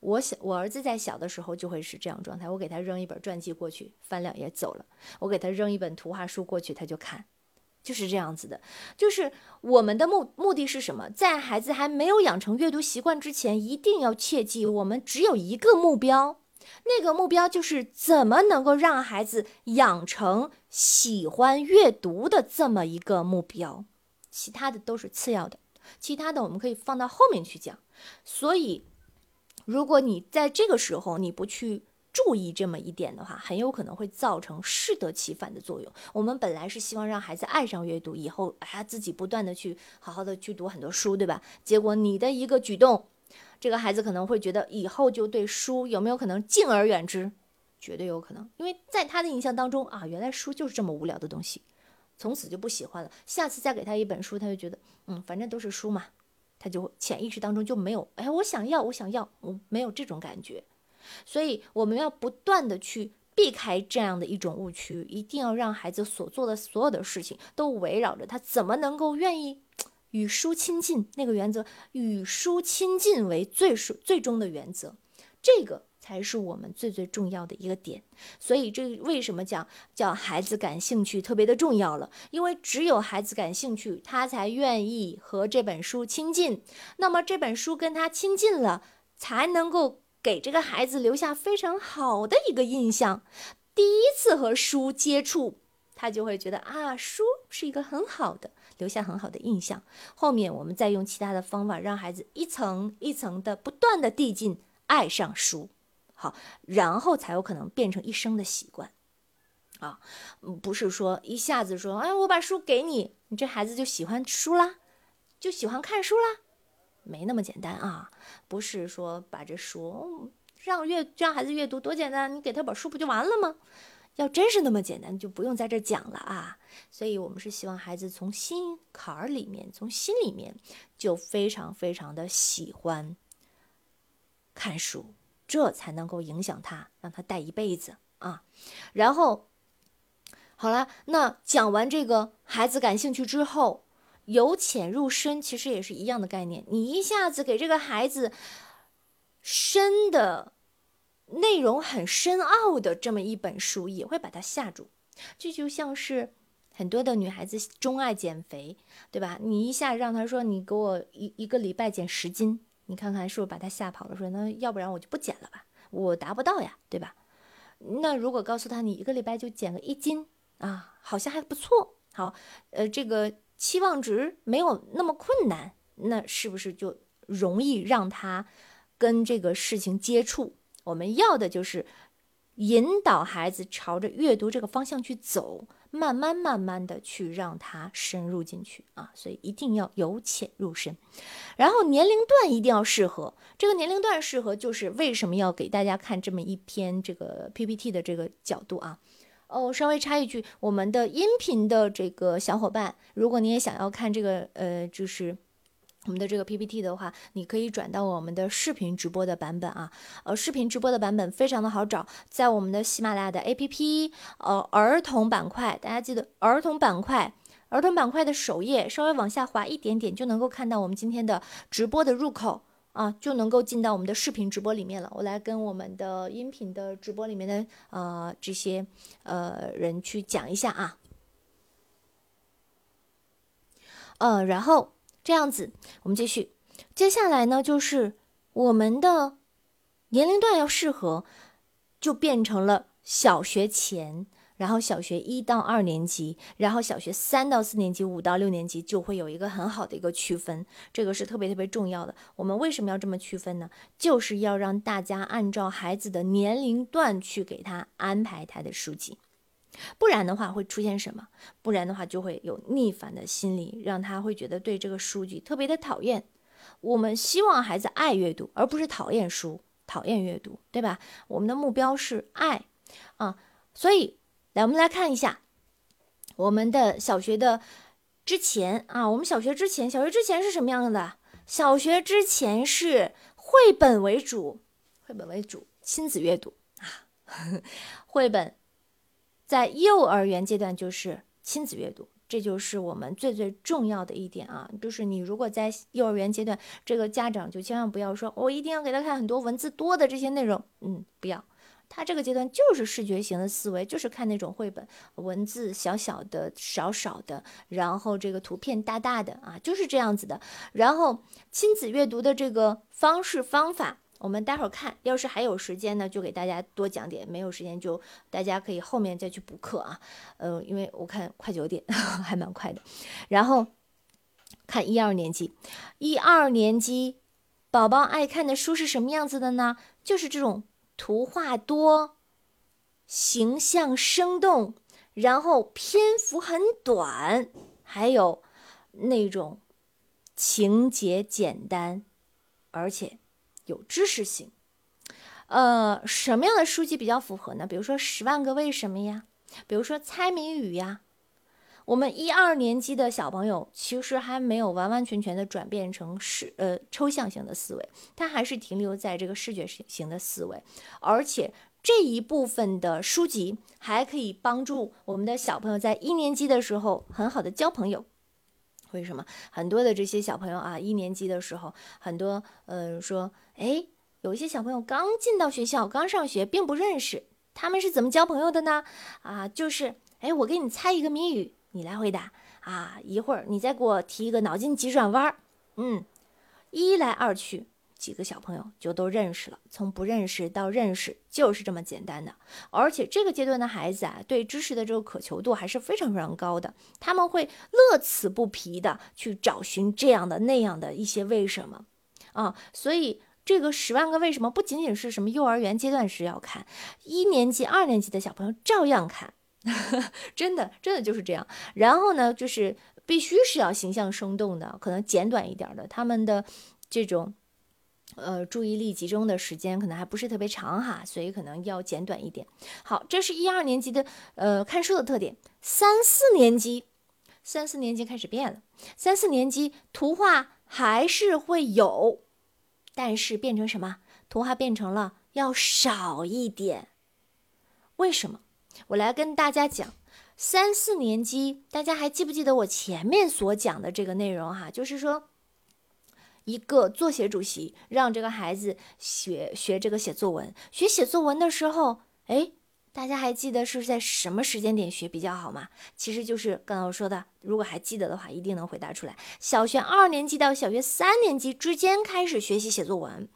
我小我儿子在小的时候就会是这样状态，我给他扔一本传记过去，翻两页走了；我给他扔一本图画书过去，他就看。就是这样子的，就是我们的目目的是什么？在孩子还没有养成阅读习惯之前，一定要切记，我们只有一个目标，那个目标就是怎么能够让孩子养成喜欢阅读的这么一个目标，其他的都是次要的，其他的我们可以放到后面去讲。所以，如果你在这个时候你不去。注意这么一点的话，很有可能会造成适得其反的作用。我们本来是希望让孩子爱上阅读，以后哎自己不断的去好好的去读很多书，对吧？结果你的一个举动，这个孩子可能会觉得以后就对书有没有可能敬而远之？绝对有可能，因为在他的印象当中啊，原来书就是这么无聊的东西，从此就不喜欢了。下次再给他一本书，他就觉得嗯，反正都是书嘛，他就潜意识当中就没有哎，我想要，我想要，我没有这种感觉。所以我们要不断的去避开这样的一种误区，一定要让孩子所做的所有的事情都围绕着他怎么能够愿意与书亲近那个原则，与书亲近为最最终的原则，这个才是我们最最重要的一个点。所以这为什么讲叫孩子感兴趣特别的重要了？因为只有孩子感兴趣，他才愿意和这本书亲近。那么这本书跟他亲近了，才能够。给这个孩子留下非常好的一个印象。第一次和书接触，他就会觉得啊，书是一个很好的，留下很好的印象。后面我们再用其他的方法，让孩子一层一层的不断的递进，爱上书，好，然后才有可能变成一生的习惯。啊，不是说一下子说，哎，我把书给你，你这孩子就喜欢书啦，就喜欢看书啦。没那么简单啊！不是说把这书让阅让孩子阅读多简单，你给他本书不就完了吗？要真是那么简单，就不用在这讲了啊！所以我们是希望孩子从心坎儿里面，从心里面就非常非常的喜欢看书，这才能够影响他，让他带一辈子啊！然后好了，那讲完这个孩子感兴趣之后。由浅入深，其实也是一样的概念。你一下子给这个孩子深的内容很深奥的这么一本书，也会把他吓住。这就像是很多的女孩子钟爱减肥，对吧？你一下让她说你给我一一个礼拜减十斤，你看看是不是把她吓跑了？说那要不然我就不减了吧，我达不到呀，对吧？那如果告诉她你一个礼拜就减个一斤啊，好像还不错。好，呃，这个。期望值没有那么困难，那是不是就容易让他跟这个事情接触？我们要的就是引导孩子朝着阅读这个方向去走，慢慢慢慢的去让他深入进去啊！所以一定要由浅入深，然后年龄段一定要适合。这个年龄段适合，就是为什么要给大家看这么一篇这个 PPT 的这个角度啊？哦，稍微插一句，我们的音频的这个小伙伴，如果你也想要看这个，呃，就是我们的这个 PPT 的话，你可以转到我们的视频直播的版本啊。呃，视频直播的版本非常的好找，在我们的喜马拉雅的 APP，呃，儿童板块，大家记得儿童板块，儿童板块的首页稍微往下滑一点点，就能够看到我们今天的直播的入口啊，就能够进到我们的视频直播里面了。我来跟我们的音频的直播里面的呃这些呃人去讲一下啊。呃，然后。这样子，我们继续。接下来呢，就是我们的年龄段要适合，就变成了小学前，然后小学一到二年级，然后小学三到四年级，五到六年级就会有一个很好的一个区分。这个是特别特别重要的。我们为什么要这么区分呢？就是要让大家按照孩子的年龄段去给他安排他的书籍。不然的话会出现什么？不然的话就会有逆反的心理，让他会觉得对这个书籍特别的讨厌。我们希望孩子爱阅读，而不是讨厌书、讨厌阅读，对吧？我们的目标是爱啊。所以，来我们来看一下我们的小学的之前啊，我们小学之前，小学之前是什么样的？小学之前是绘本为主，绘本为主，亲子阅读啊，绘本。在幼儿园阶段就是亲子阅读，这就是我们最最重要的一点啊！就是你如果在幼儿园阶段，这个家长就千万不要说，我一定要给他看很多文字多的这些内容，嗯，不要。他这个阶段就是视觉型的思维，就是看那种绘本，文字小小的、少少的，然后这个图片大大的啊，就是这样子的。然后亲子阅读的这个方式方法。我们待会儿看，要是还有时间呢，就给大家多讲点；没有时间，就大家可以后面再去补课啊。呃，因为我看快九点，还蛮快的。然后看一二年级，一二年级宝宝爱看的书是什么样子的呢？就是这种图画多、形象生动，然后篇幅很短，还有那种情节简单，而且。有知识性，呃，什么样的书籍比较符合呢？比如说《十万个为什么》呀，比如说猜谜语呀。我们一二年级的小朋友其实还没有完完全全的转变成视呃抽象型的思维，他还是停留在这个视觉型的思维，而且这一部分的书籍还可以帮助我们的小朋友在一年级的时候很好的交朋友。为什么很多的这些小朋友啊，一年级的时候，很多嗯说，哎，有一些小朋友刚进到学校，刚上学，并不认识，他们是怎么交朋友的呢？啊，就是，哎，我给你猜一个谜语，你来回答啊，一会儿你再给我提一个脑筋急转弯儿，嗯，一来二去。几个小朋友就都认识了，从不认识到认识就是这么简单的。而且这个阶段的孩子啊，对知识的这个渴求度还是非常非常高的，他们会乐此不疲的去找寻这样的那样的一些为什么啊。所以这个十万个为什么不仅仅是什么幼儿园阶段时要看，一年级、二年级的小朋友照样看，真的真的就是这样。然后呢，就是必须是要形象生动的，可能简短一点的，他们的这种。呃，注意力集中的时间可能还不是特别长哈，所以可能要简短一点。好，这是一二年级的呃看书的特点。三四年级，三四年级开始变了。三四年级图画还是会有，但是变成什么？图画变成了要少一点。为什么？我来跟大家讲。三四年级，大家还记不记得我前面所讲的这个内容哈？就是说。一个作协主席让这个孩子学学这个写作文，学写作文的时候，哎，大家还记得是在什么时间点学比较好吗？其实就是刚刚我说的，如果还记得的话，一定能回答出来。小学二年级到小学三年级之间开始学习写作文，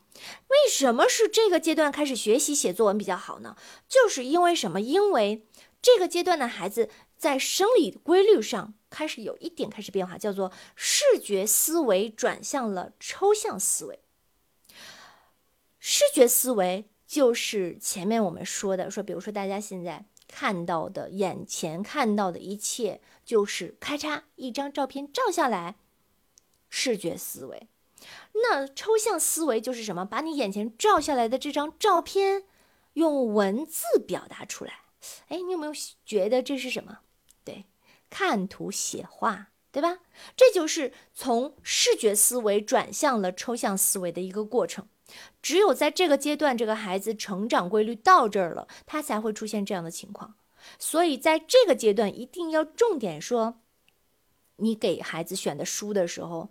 为什么是这个阶段开始学习写作文比较好呢？就是因为什么？因为这个阶段的孩子在生理规律上。开始有一点开始变化，叫做视觉思维转向了抽象思维。视觉思维就是前面我们说的，说比如说大家现在看到的、眼前看到的一切，就是咔嚓一张照片照下来，视觉思维。那抽象思维就是什么？把你眼前照下来的这张照片用文字表达出来。哎，你有没有觉得这是什么？对。看图写画，对吧？这就是从视觉思维转向了抽象思维的一个过程。只有在这个阶段，这个孩子成长规律到这儿了，他才会出现这样的情况。所以在这个阶段，一定要重点说，你给孩子选的书的时候。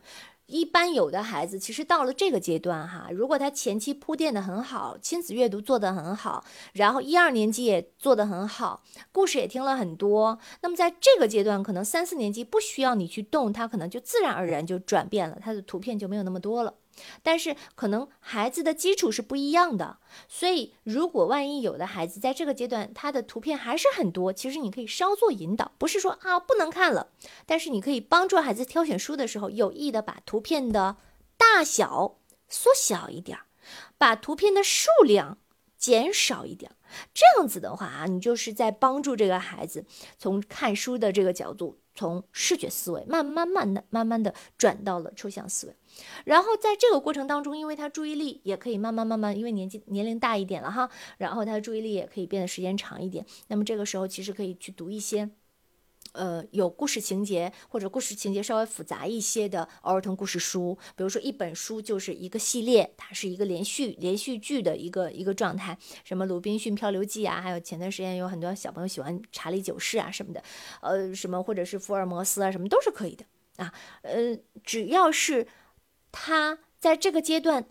一般有的孩子其实到了这个阶段哈，如果他前期铺垫的很好，亲子阅读做得很好，然后一二年级也做得很好，故事也听了很多，那么在这个阶段，可能三四年级不需要你去动，他可能就自然而然就转变了，他的图片就没有那么多了。但是可能孩子的基础是不一样的，所以如果万一有的孩子在这个阶段他的图片还是很多，其实你可以稍作引导，不是说啊不能看了，但是你可以帮助孩子挑选书的时候，有意的把图片的大小缩小一点，把图片的数量减少一点，这样子的话啊，你就是在帮助这个孩子从看书的这个角度。从视觉思维慢慢慢的、慢慢的转到了抽象思维，然后在这个过程当中，因为他注意力也可以慢慢慢慢，因为年纪年龄大一点了哈，然后他的注意力也可以变得时间长一点，那么这个时候其实可以去读一些。呃，有故事情节或者故事情节稍微复杂一些的儿童故事书，比如说一本书就是一个系列，它是一个连续连续剧的一个一个状态，什么《鲁滨逊漂流记》啊，还有前段时间有很多小朋友喜欢《查理九世》啊什么的，呃，什么或者是福尔摩斯啊什么都是可以的啊，呃，只要是他在这个阶段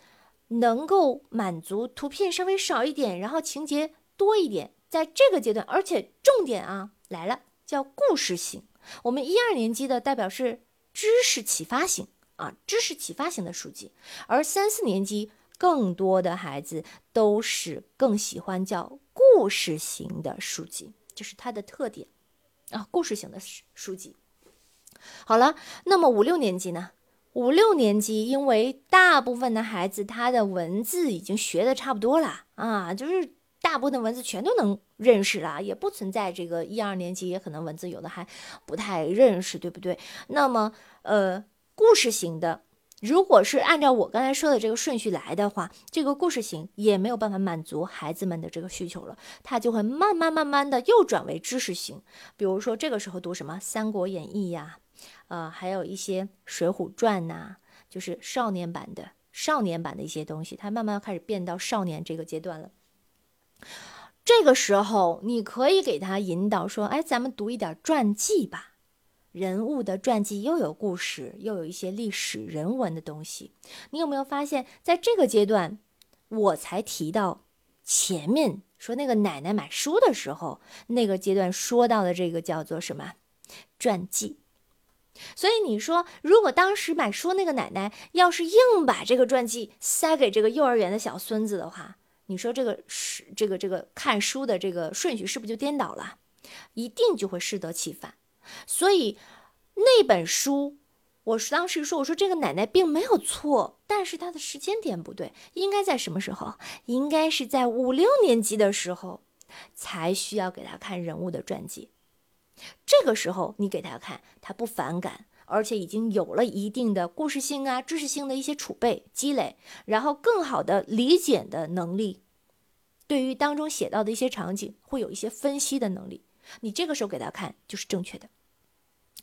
能够满足图片稍微少一点，然后情节多一点，在这个阶段，而且重点啊来了。叫故事型，我们一二年级的代表是知识启发型啊，知识启发型的书籍，而三四年级更多的孩子都是更喜欢叫故事型的书籍，这是它的特点啊，故事型的书籍。好了，那么五六年级呢？五六年级因为大部分的孩子他的文字已经学的差不多了啊，就是。大部分的文字全都能认识了，也不存在这个一二年级也可能文字有的还不太认识，对不对？那么，呃，故事型的，如果是按照我刚才说的这个顺序来的话，这个故事型也没有办法满足孩子们的这个需求了，它就会慢慢慢慢的又转为知识型。比如说这个时候读什么《三国演义》呀，呃，还有一些《水浒传》呐，就是少年版的少年版的一些东西，它慢慢开始变到少年这个阶段了。这个时候，你可以给他引导说：“哎，咱们读一点传记吧，人物的传记又有故事，又有一些历史人文的东西。你有没有发现，在这个阶段，我才提到前面说那个奶奶买书的时候，那个阶段说到的这个叫做什么传记？所以你说，如果当时买书那个奶奶要是硬把这个传记塞给这个幼儿园的小孙子的话，你说这个是这个这个看书的这个顺序是不是就颠倒了？一定就会适得其反。所以那本书，我当时说，我说这个奶奶并没有错，但是她的时间点不对，应该在什么时候？应该是在五六年级的时候才需要给他看人物的传记。这个时候你给他看，他不反感。而且已经有了一定的故事性啊、知识性的一些储备积累，然后更好的理解的能力，对于当中写到的一些场景，会有一些分析的能力。你这个时候给他看就是正确的。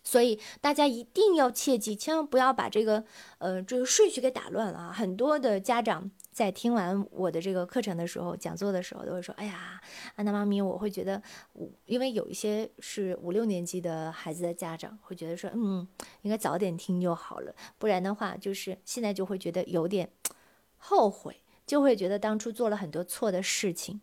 所以大家一定要切记，千万不要把这个呃这个顺序给打乱了啊！很多的家长。在听完我的这个课程的时候，讲座的时候，都会说：“哎呀，安娜妈咪，我会觉得，因为有一些是五六年级的孩子的家长会觉得说，嗯，应该早点听就好了，不然的话，就是现在就会觉得有点后悔，就会觉得当初做了很多错的事情。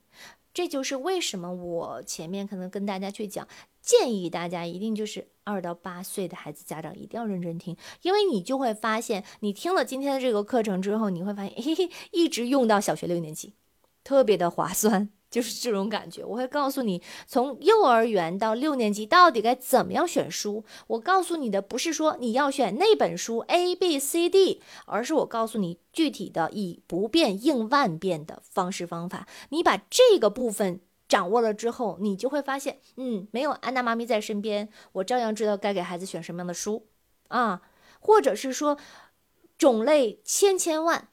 这就是为什么我前面可能跟大家去讲。”建议大家一定就是二到八岁的孩子，家长一定要认真听，因为你就会发现，你听了今天的这个课程之后，你会发现，嘿嘿，一直用到小学六年级，特别的划算，就是这种感觉。我会告诉你，从幼儿园到六年级到底该怎么样选书。我告诉你的不是说你要选那本书 A B C D，而是我告诉你具体的以不变应万变的方式方法。你把这个部分。掌握了之后，你就会发现，嗯，没有安娜妈咪在身边，我照样知道该给孩子选什么样的书啊，或者是说种类千千万，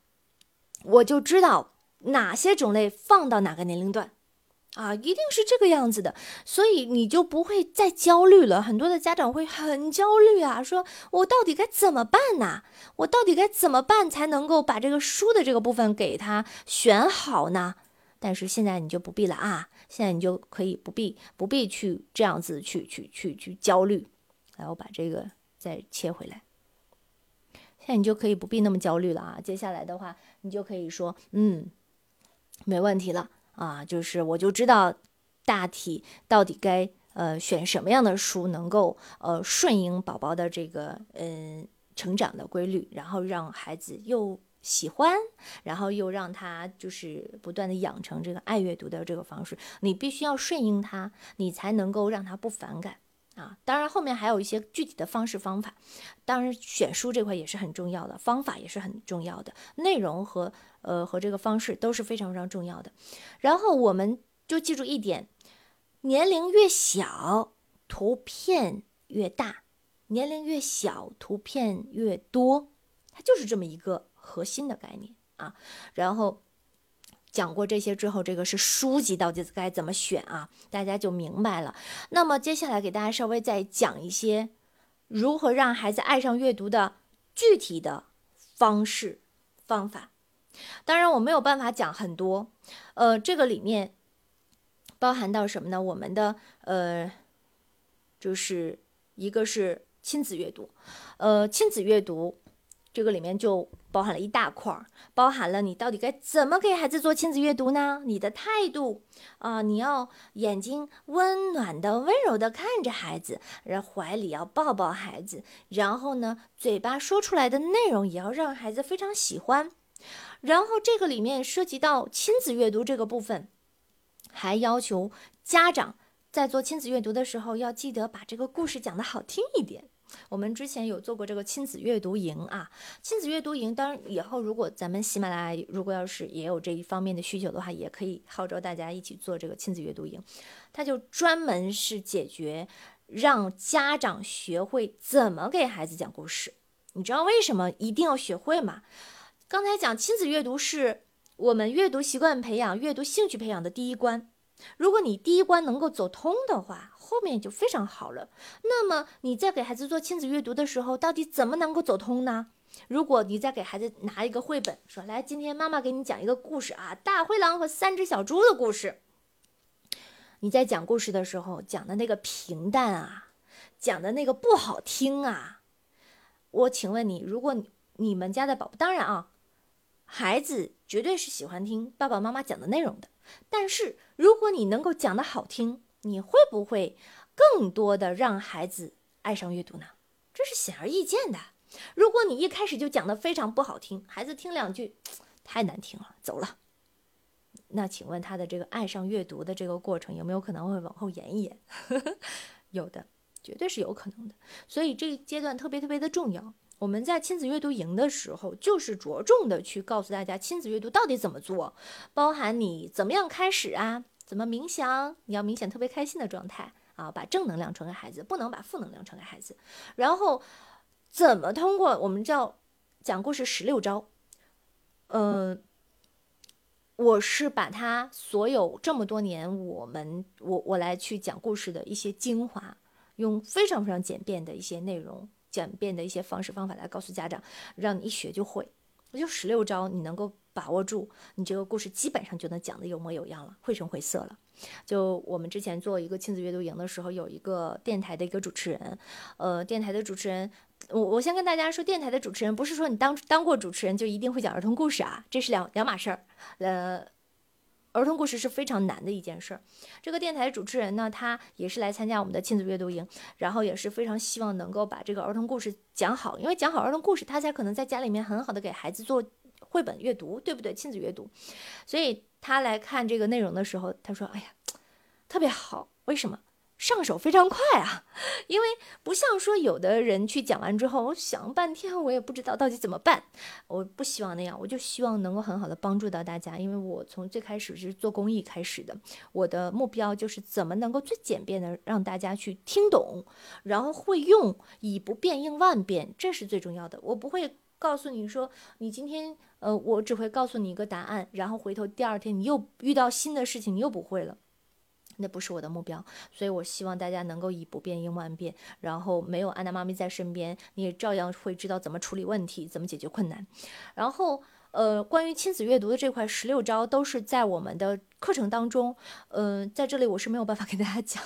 我就知道哪些种类放到哪个年龄段啊，一定是这个样子的，所以你就不会再焦虑了。很多的家长会很焦虑啊，说我到底该怎么办呢？我到底该怎么办才能够把这个书的这个部分给他选好呢？但是现在你就不必了啊，现在你就可以不必不必去这样子去去去去焦虑。来，我把这个再切回来，现在你就可以不必那么焦虑了啊。接下来的话，你就可以说，嗯，没问题了。啊，就是我就知道大体到底该呃选什么样的书，能够呃顺应宝宝的这个嗯成长的规律，然后让孩子又喜欢，然后又让他就是不断的养成这个爱阅读的这个方式。你必须要顺应他，你才能够让他不反感啊。当然后面还有一些具体的方式方法，当然选书这块也是很重要的，方法也是很重要的，内容和。呃，和这个方式都是非常非常重要的。然后我们就记住一点：年龄越小，图片越大；年龄越小，图片越多。它就是这么一个核心的概念啊。然后讲过这些之后，这个是书籍到底该怎么选啊？大家就明白了。那么接下来给大家稍微再讲一些如何让孩子爱上阅读的具体的方式方法。当然，我没有办法讲很多，呃，这个里面包含到什么呢？我们的呃，就是一个是亲子阅读，呃，亲子阅读这个里面就包含了一大块儿，包含了你到底该怎么给孩子做亲子阅读呢？你的态度啊，你要眼睛温暖的、温柔的看着孩子，然后怀里要抱抱孩子，然后呢，嘴巴说出来的内容也要让孩子非常喜欢。然后这个里面涉及到亲子阅读这个部分，还要求家长在做亲子阅读的时候要记得把这个故事讲得好听一点。我们之前有做过这个亲子阅读营啊，亲子阅读营，当然以后如果咱们喜马拉雅如果要是也有这一方面的需求的话，也可以号召大家一起做这个亲子阅读营。它就专门是解决让家长学会怎么给孩子讲故事。你知道为什么一定要学会吗？刚才讲亲子阅读是我们阅读习惯培养、阅读兴趣培养的第一关。如果你第一关能够走通的话，后面就非常好了。那么你在给孩子做亲子阅读的时候，到底怎么能够走通呢？如果你在给孩子拿一个绘本，说来，今天妈妈给你讲一个故事啊，大灰狼和三只小猪的故事。你在讲故事的时候讲的那个平淡啊，讲的那个不好听啊，我请问你，如果你们家的宝宝，当然啊。孩子绝对是喜欢听爸爸妈妈讲的内容的，但是如果你能够讲的好听，你会不会更多的让孩子爱上阅读呢？这是显而易见的。如果你一开始就讲的非常不好听，孩子听两句太难听了，走了，那请问他的这个爱上阅读的这个过程有没有可能会往后延一延？有的，绝对是有可能的。所以这一阶段特别特别的重要。我们在亲子阅读营的时候，就是着重的去告诉大家亲子阅读到底怎么做，包含你怎么样开始啊，怎么冥想，你要冥想特别开心的状态啊，把正能量传给孩子，不能把负能量传给孩子。然后怎么通过我们叫讲故事十六招，嗯，我是把它所有这么多年我们我我来去讲故事的一些精华，用非常非常简便的一些内容。简便的一些方式方法来告诉家长，让你一学就会。我就十六招，你能够把握住，你这个故事基本上就能讲的有模有样了，绘声绘色了。就我们之前做一个亲子阅读营的时候，有一个电台的一个主持人，呃，电台的主持人，我我先跟大家说，电台的主持人不是说你当当过主持人就一定会讲儿童故事啊，这是两两码事儿，呃。儿童故事是非常难的一件事儿。这个电台主持人呢，他也是来参加我们的亲子阅读营，然后也是非常希望能够把这个儿童故事讲好，因为讲好儿童故事，他才可能在家里面很好的给孩子做绘本阅读，对不对？亲子阅读。所以他来看这个内容的时候，他说：“哎呀，特别好，为什么？”上手非常快啊，因为不像说有的人去讲完之后，我想半天我也不知道到底怎么办。我不希望那样，我就希望能够很好的帮助到大家，因为我从最开始是做公益开始的，我的目标就是怎么能够最简便的让大家去听懂，然后会用，以不变应万变，这是最重要的。我不会告诉你说，你今天呃，我只会告诉你一个答案，然后回头第二天你又遇到新的事情，你又不会了。那不是我的目标。所以我希望大家能够以不变应万变，然后没有安娜妈咪在身边，你也照样会知道怎么处理问题，怎么解决困难。然后，呃，关于亲子阅读的这块十六招都是在我们的课程当中，嗯，在这里我是没有办法给大家讲。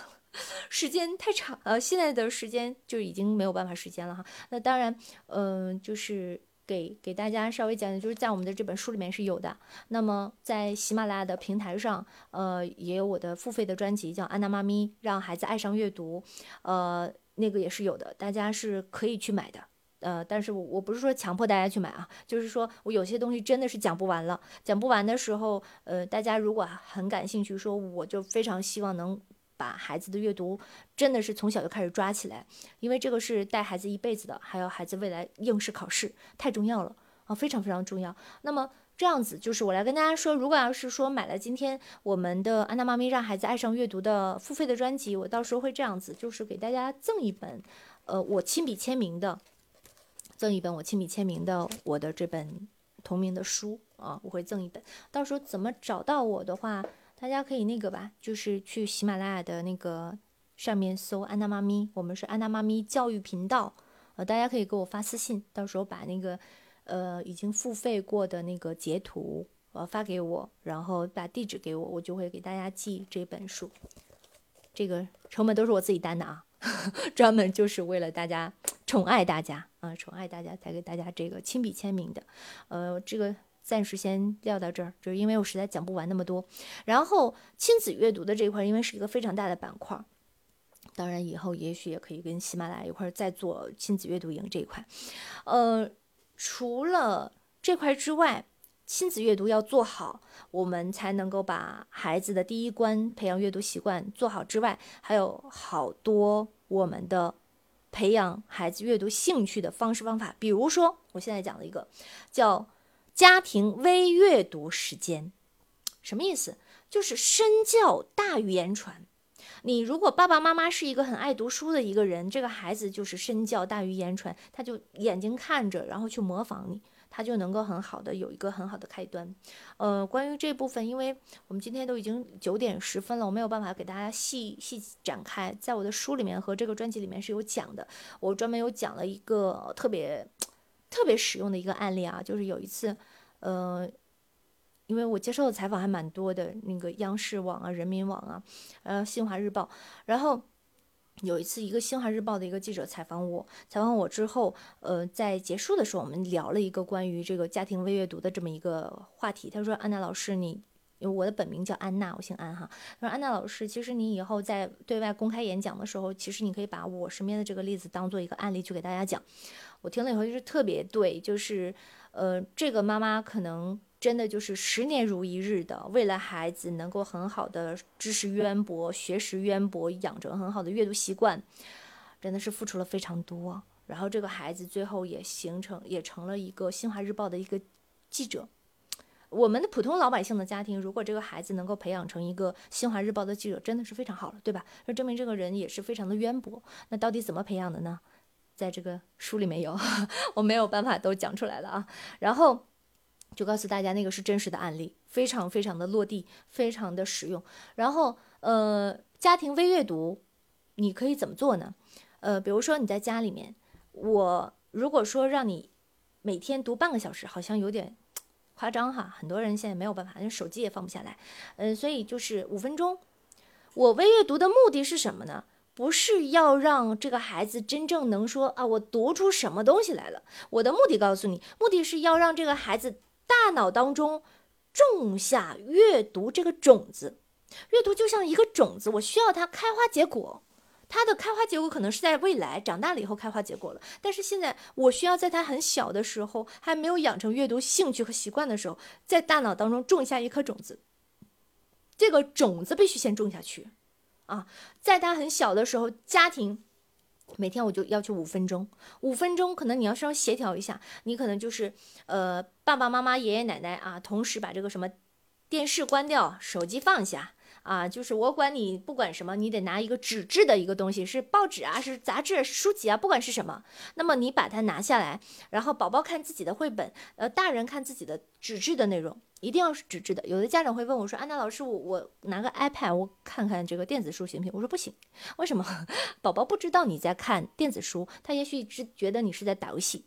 时间太长，呃，现在的时间就已经没有办法时间了哈。那当然，嗯，就是给给大家稍微讲讲，就是在我们的这本书里面是有的。那么在喜马拉雅的平台上，呃，也有我的付费的专辑，叫《安娜妈咪让孩子爱上阅读》，呃，那个也是有的，大家是可以去买的。呃，但是我我不是说强迫大家去买啊，就是说我有些东西真的是讲不完了，讲不完的时候，呃，大家如果很感兴趣，说我就非常希望能。把孩子的阅读真的是从小就开始抓起来，因为这个是带孩子一辈子的，还有孩子未来应试考试太重要了啊，非常非常重要。那么这样子就是我来跟大家说，如果要是说买了今天我们的安娜妈咪让孩子爱上阅读的付费的专辑，我到时候会这样子，就是给大家赠一本，呃，我亲笔签名的，赠一本我亲笔签名的我的这本同名的书啊，我会赠一本。到时候怎么找到我的话？大家可以那个吧，就是去喜马拉雅的那个上面搜“安娜妈咪”，我们是安娜妈咪教育频道，呃，大家可以给我发私信，到时候把那个呃已经付费过的那个截图呃发给我，然后把地址给我，我就会给大家寄这本书。这个成本都是我自己担的啊，专门就是为了大家宠爱大家啊，宠爱大家才给大家这个亲笔签名的，呃，这个。暂时先撂到这儿，就是因为我实在讲不完那么多。然后亲子阅读的这一块，因为是一个非常大的板块，当然以后也许也可以跟喜马拉雅一块再做亲子阅读营这一块。呃，除了这块之外，亲子阅读要做好，我们才能够把孩子的第一关培养阅读习惯做好之外，还有好多我们的培养孩子阅读兴趣的方式方法。比如说，我现在讲了一个叫。家庭微阅读时间，什么意思？就是身教大于言传。你如果爸爸妈妈是一个很爱读书的一个人，这个孩子就是身教大于言传，他就眼睛看着，然后去模仿你，他就能够很好的有一个很好的开端。呃，关于这部分，因为我们今天都已经九点十分了，我没有办法给大家细细展开，在我的书里面和这个专辑里面是有讲的，我专门有讲了一个特别。特别实用的一个案例啊，就是有一次，呃，因为我接受的采访还蛮多的，那个央视网啊、人民网啊，呃，新华日报，然后有一次，一个新华日报的一个记者采访我，采访我之后，呃，在结束的时候，我们聊了一个关于这个家庭微阅读的这么一个话题。他说：“安娜老师，你。”我的本名叫安娜，我姓安哈。他说：“安娜老师，其实你以后在对外公开演讲的时候，其实你可以把我身边的这个例子当做一个案例去给大家讲。”我听了以后就是特别对，就是呃，这个妈妈可能真的就是十年如一日的，为了孩子能够很好的知识渊博、学识渊博、养成很好的阅读习惯，真的是付出了非常多。然后这个孩子最后也形成也成了一个新华日报的一个记者。我们的普通老百姓的家庭，如果这个孩子能够培养成一个新华日报的记者，真的是非常好了，对吧？那证明这个人也是非常的渊博。那到底怎么培养的呢？在这个书里面有，我没有办法都讲出来了啊。然后就告诉大家，那个是真实的案例，非常非常的落地，非常的实用。然后呃，家庭微阅读，你可以怎么做呢？呃，比如说你在家里面，我如果说让你每天读半个小时，好像有点。夸张哈，很多人现在没有办法，因为手机也放不下来，嗯，所以就是五分钟。我微阅读的目的是什么呢？不是要让这个孩子真正能说啊，我读出什么东西来了。我的目的告诉你，目的是要让这个孩子大脑当中种下阅读这个种子。阅读就像一个种子，我需要它开花结果。它的开花结果可能是在未来长大了以后开花结果了，但是现在我需要在它很小的时候，还没有养成阅读兴趣和习惯的时候，在大脑当中种下一颗种子。这个种子必须先种下去，啊，在他很小的时候，家庭每天我就要求五分钟，五分钟可能你要稍微协调一下，你可能就是呃爸爸妈妈爷爷奶奶啊，同时把这个什么电视关掉，手机放下。啊，就是我管你不管什么，你得拿一个纸质的一个东西，是报纸啊，是杂志、书籍啊，不管是什么，那么你把它拿下来，然后宝宝看自己的绘本，呃，大人看自己的纸质的内容，一定要是纸质的。有的家长会问我说：“安娜老师，我我拿个 iPad，我看看这个电子书行不行？”我说不行，为什么？宝宝不知道你在看电子书，他也许只觉得你是在打游戏。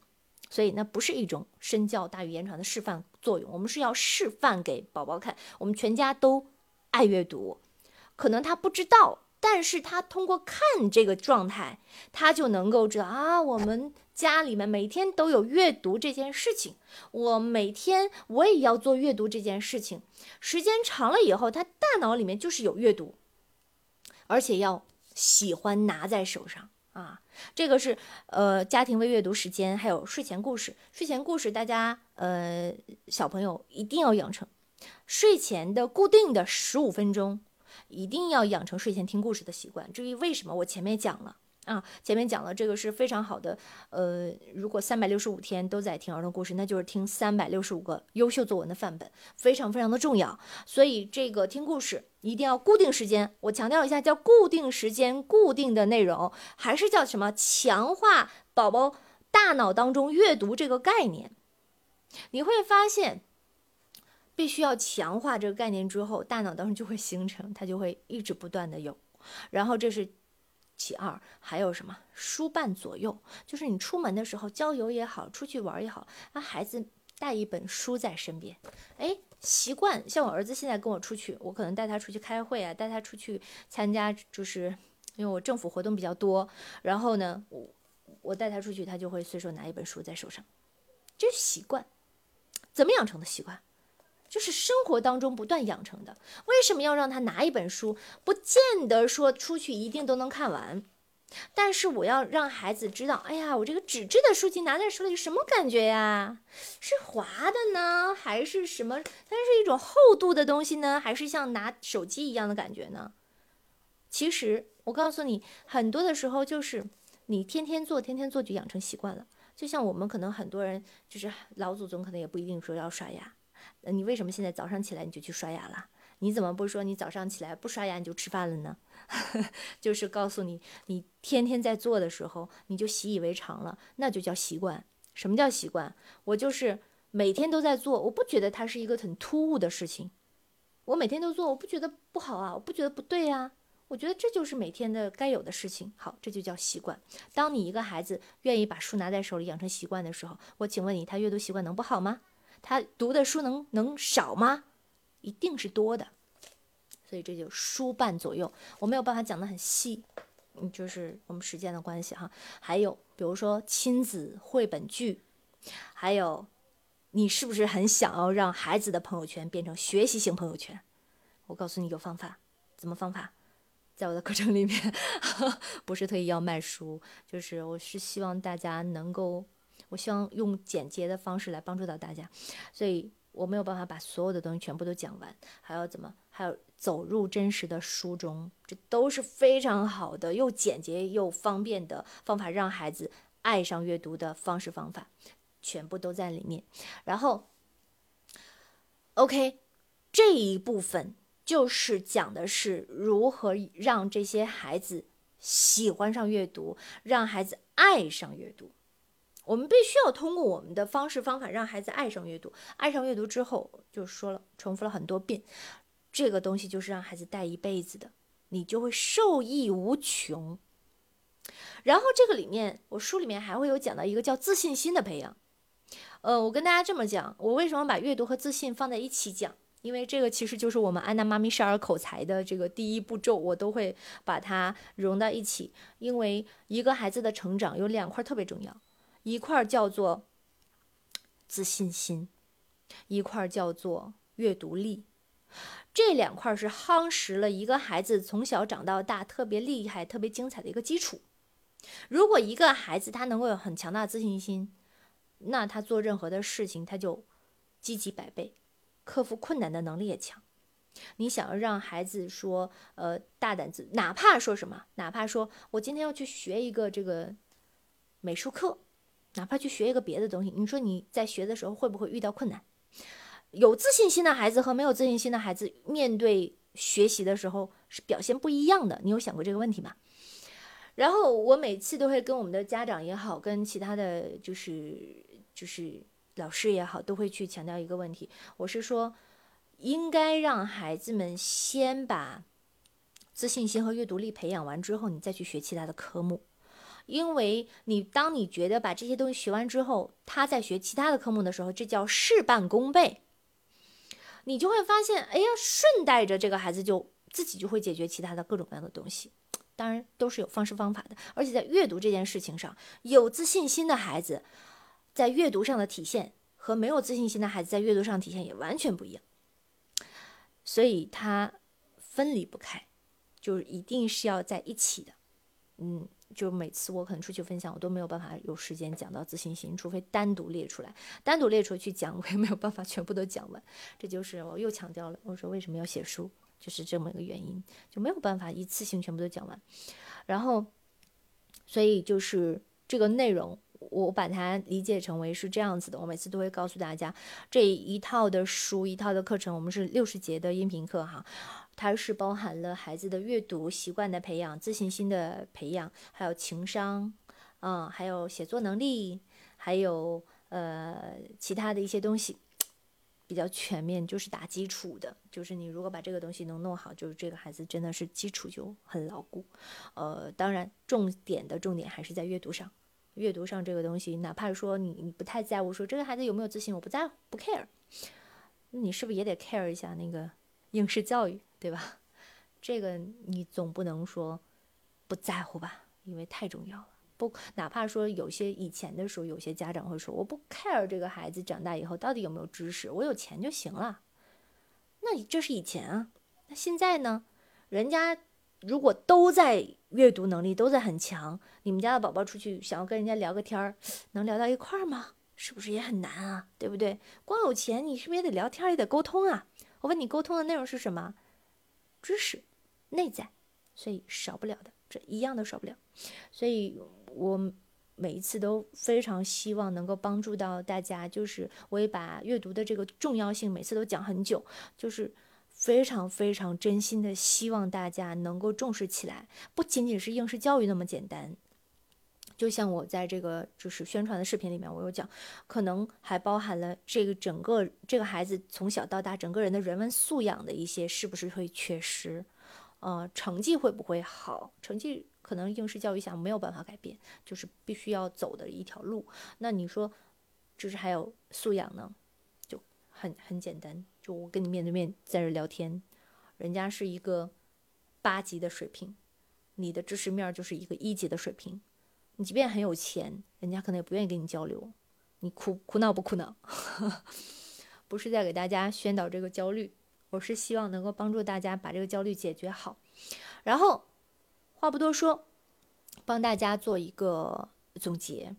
所以那不是一种身教大于言传的示范作用，我们是要示范给宝宝看，我们全家都爱阅读，可能他不知道，但是他通过看这个状态，他就能够知道啊，我们家里面每天都有阅读这件事情，我每天我也要做阅读这件事情，时间长了以后，他大脑里面就是有阅读，而且要喜欢拿在手上。啊，这个是呃家庭微阅读时间，还有睡前故事。睡前故事大家呃小朋友一定要养成，睡前的固定的十五分钟，一定要养成睡前听故事的习惯。至于为什么，我前面讲了。啊，前面讲了这个是非常好的，呃，如果三百六十五天都在听儿童故事，那就是听三百六十五个优秀作文的范本，非常非常的重要。所以这个听故事一定要固定时间，我强调一下，叫固定时间、固定的内容，还是叫什么？强化宝宝大脑当中阅读这个概念。你会发现，必须要强化这个概念之后，大脑当中就会形成，它就会一直不断的有，然后这是。其二还有什么书伴左右，就是你出门的时候郊游也好，出去玩也好，让孩子带一本书在身边。哎，习惯像我儿子现在跟我出去，我可能带他出去开会啊，带他出去参加，就是因为我政府活动比较多，然后呢，我我带他出去，他就会随手拿一本书在手上，这是习惯。怎么养成的习惯？就是生活当中不断养成的。为什么要让他拿一本书？不见得说出去一定都能看完，但是我要让孩子知道，哎呀，我这个纸质的书籍拿在手里什么感觉呀？是滑的呢，还是什么？它是一种厚度的东西呢，还是像拿手机一样的感觉呢？其实我告诉你，很多的时候就是你天天做，天天做就养成习惯了。就像我们可能很多人，就是老祖宗可能也不一定说要刷牙。你为什么现在早上起来你就去刷牙了？你怎么不说你早上起来不刷牙你就吃饭了呢？就是告诉你，你天天在做的时候你就习以为常了，那就叫习惯。什么叫习惯？我就是每天都在做，我不觉得它是一个很突兀的事情。我每天都做，我不觉得不好啊，我不觉得不对呀，我觉得这就是每天的该有的事情。好，这就叫习惯。当你一个孩子愿意把书拿在手里养成习惯的时候，我请问你，他阅读习惯能不好吗？他读的书能能少吗？一定是多的，所以这就书伴左右。我没有办法讲的很细，嗯，就是我们时间的关系哈。还有比如说亲子绘本剧，还有你是不是很想要让孩子的朋友圈变成学习型朋友圈？我告诉你有方法，怎么方法？在我的课程里面，不是特意要卖书，就是我是希望大家能够。我希望用简洁的方式来帮助到大家，所以我没有办法把所有的东西全部都讲完，还要怎么？还有走入真实的书中，这都是非常好的，又简洁又方便的方法，让孩子爱上阅读的方式方法，全部都在里面。然后，OK，这一部分就是讲的是如何让这些孩子喜欢上阅读，让孩子爱上阅读。我们必须要通过我们的方式方法让孩子爱上阅读，爱上阅读之后，就说了，重复了很多遍，这个东西就是让孩子带一辈子的，你就会受益无穷。然后这个里面，我书里面还会有讲到一个叫自信心的培养。呃，我跟大家这么讲，我为什么把阅读和自信放在一起讲？因为这个其实就是我们安娜妈咪少儿口才的这个第一步骤，我都会把它融到一起。因为一个孩子的成长有两块特别重要。一块叫做自信心，一块叫做阅读力，这两块是夯实了一个孩子从小长到大特别厉害、特别精彩的一个基础。如果一个孩子他能够有很强大自信心，那他做任何的事情他就积极百倍，克服困难的能力也强。你想要让孩子说，呃，大胆子，哪怕说什么，哪怕说我今天要去学一个这个美术课。哪怕去学一个别的东西，你说你在学的时候会不会遇到困难？有自信心的孩子和没有自信心的孩子面对学习的时候是表现不一样的。你有想过这个问题吗？然后我每次都会跟我们的家长也好，跟其他的就是就是老师也好，都会去强调一个问题。我是说，应该让孩子们先把自信心和阅读力培养完之后，你再去学其他的科目。因为你当你觉得把这些东西学完之后，他在学其他的科目的时候，这叫事半功倍。你就会发现，哎呀，顺带着这个孩子就自己就会解决其他的各种各样的东西。当然都是有方式方法的，而且在阅读这件事情上，有自信心的孩子在阅读上的体现和没有自信心的孩子在阅读上体现也完全不一样，所以它分离不开，就是一定是要在一起的。嗯，就每次我可能出去分享，我都没有办法有时间讲到自信心，除非单独列出来，单独列出去讲，我也没有办法全部都讲完。这就是我又强调了，我说为什么要写书。就是这么一个原因，就没有办法一次性全部都讲完，然后，所以就是这个内容，我把它理解成为是这样子的。我每次都会告诉大家，这一套的书，一套的课程，我们是六十节的音频课哈，它是包含了孩子的阅读习惯的培养、自信心的培养，还有情商，嗯，还有写作能力，还有呃其他的一些东西。比较全面，就是打基础的，就是你如果把这个东西能弄好，就是这个孩子真的是基础就很牢固。呃，当然重点的重点还是在阅读上，阅读上这个东西，哪怕说你你不太在乎，说这个孩子有没有自信，我不在乎，不 care，你是不是也得 care 一下那个应试教育，对吧？这个你总不能说不在乎吧，因为太重要了。不，哪怕说有些以前的时候，有些家长会说，我不 care 这个孩子长大以后到底有没有知识，我有钱就行了。那你这是以前啊，那现在呢？人家如果都在阅读能力都在很强，你们家的宝宝出去想要跟人家聊个天儿，能聊到一块儿吗？是不是也很难啊？对不对？光有钱，你是不是也得聊天，也得沟通啊？我问你，沟通的内容是什么？知识，内在，所以少不了的，这一样都少不了，所以。我每一次都非常希望能够帮助到大家，就是我也把阅读的这个重要性每次都讲很久，就是非常非常真心的希望大家能够重视起来，不仅仅是应试教育那么简单。就像我在这个就是宣传的视频里面，我有讲，可能还包含了这个整个这个孩子从小到大整个人的人文素养的一些是不是会缺失，呃，成绩会不会好，成绩。可能应试教育下没有办法改变，就是必须要走的一条路。那你说，就是还有素养呢，就很很简单。就我跟你面对面在这聊天，人家是一个八级的水平，你的知识面就是一个一级的水平。你即便很有钱，人家可能也不愿意跟你交流。你苦苦恼不苦恼？不是在给大家宣导这个焦虑，我是希望能够帮助大家把这个焦虑解决好，然后。话不多说，帮大家做一个总结。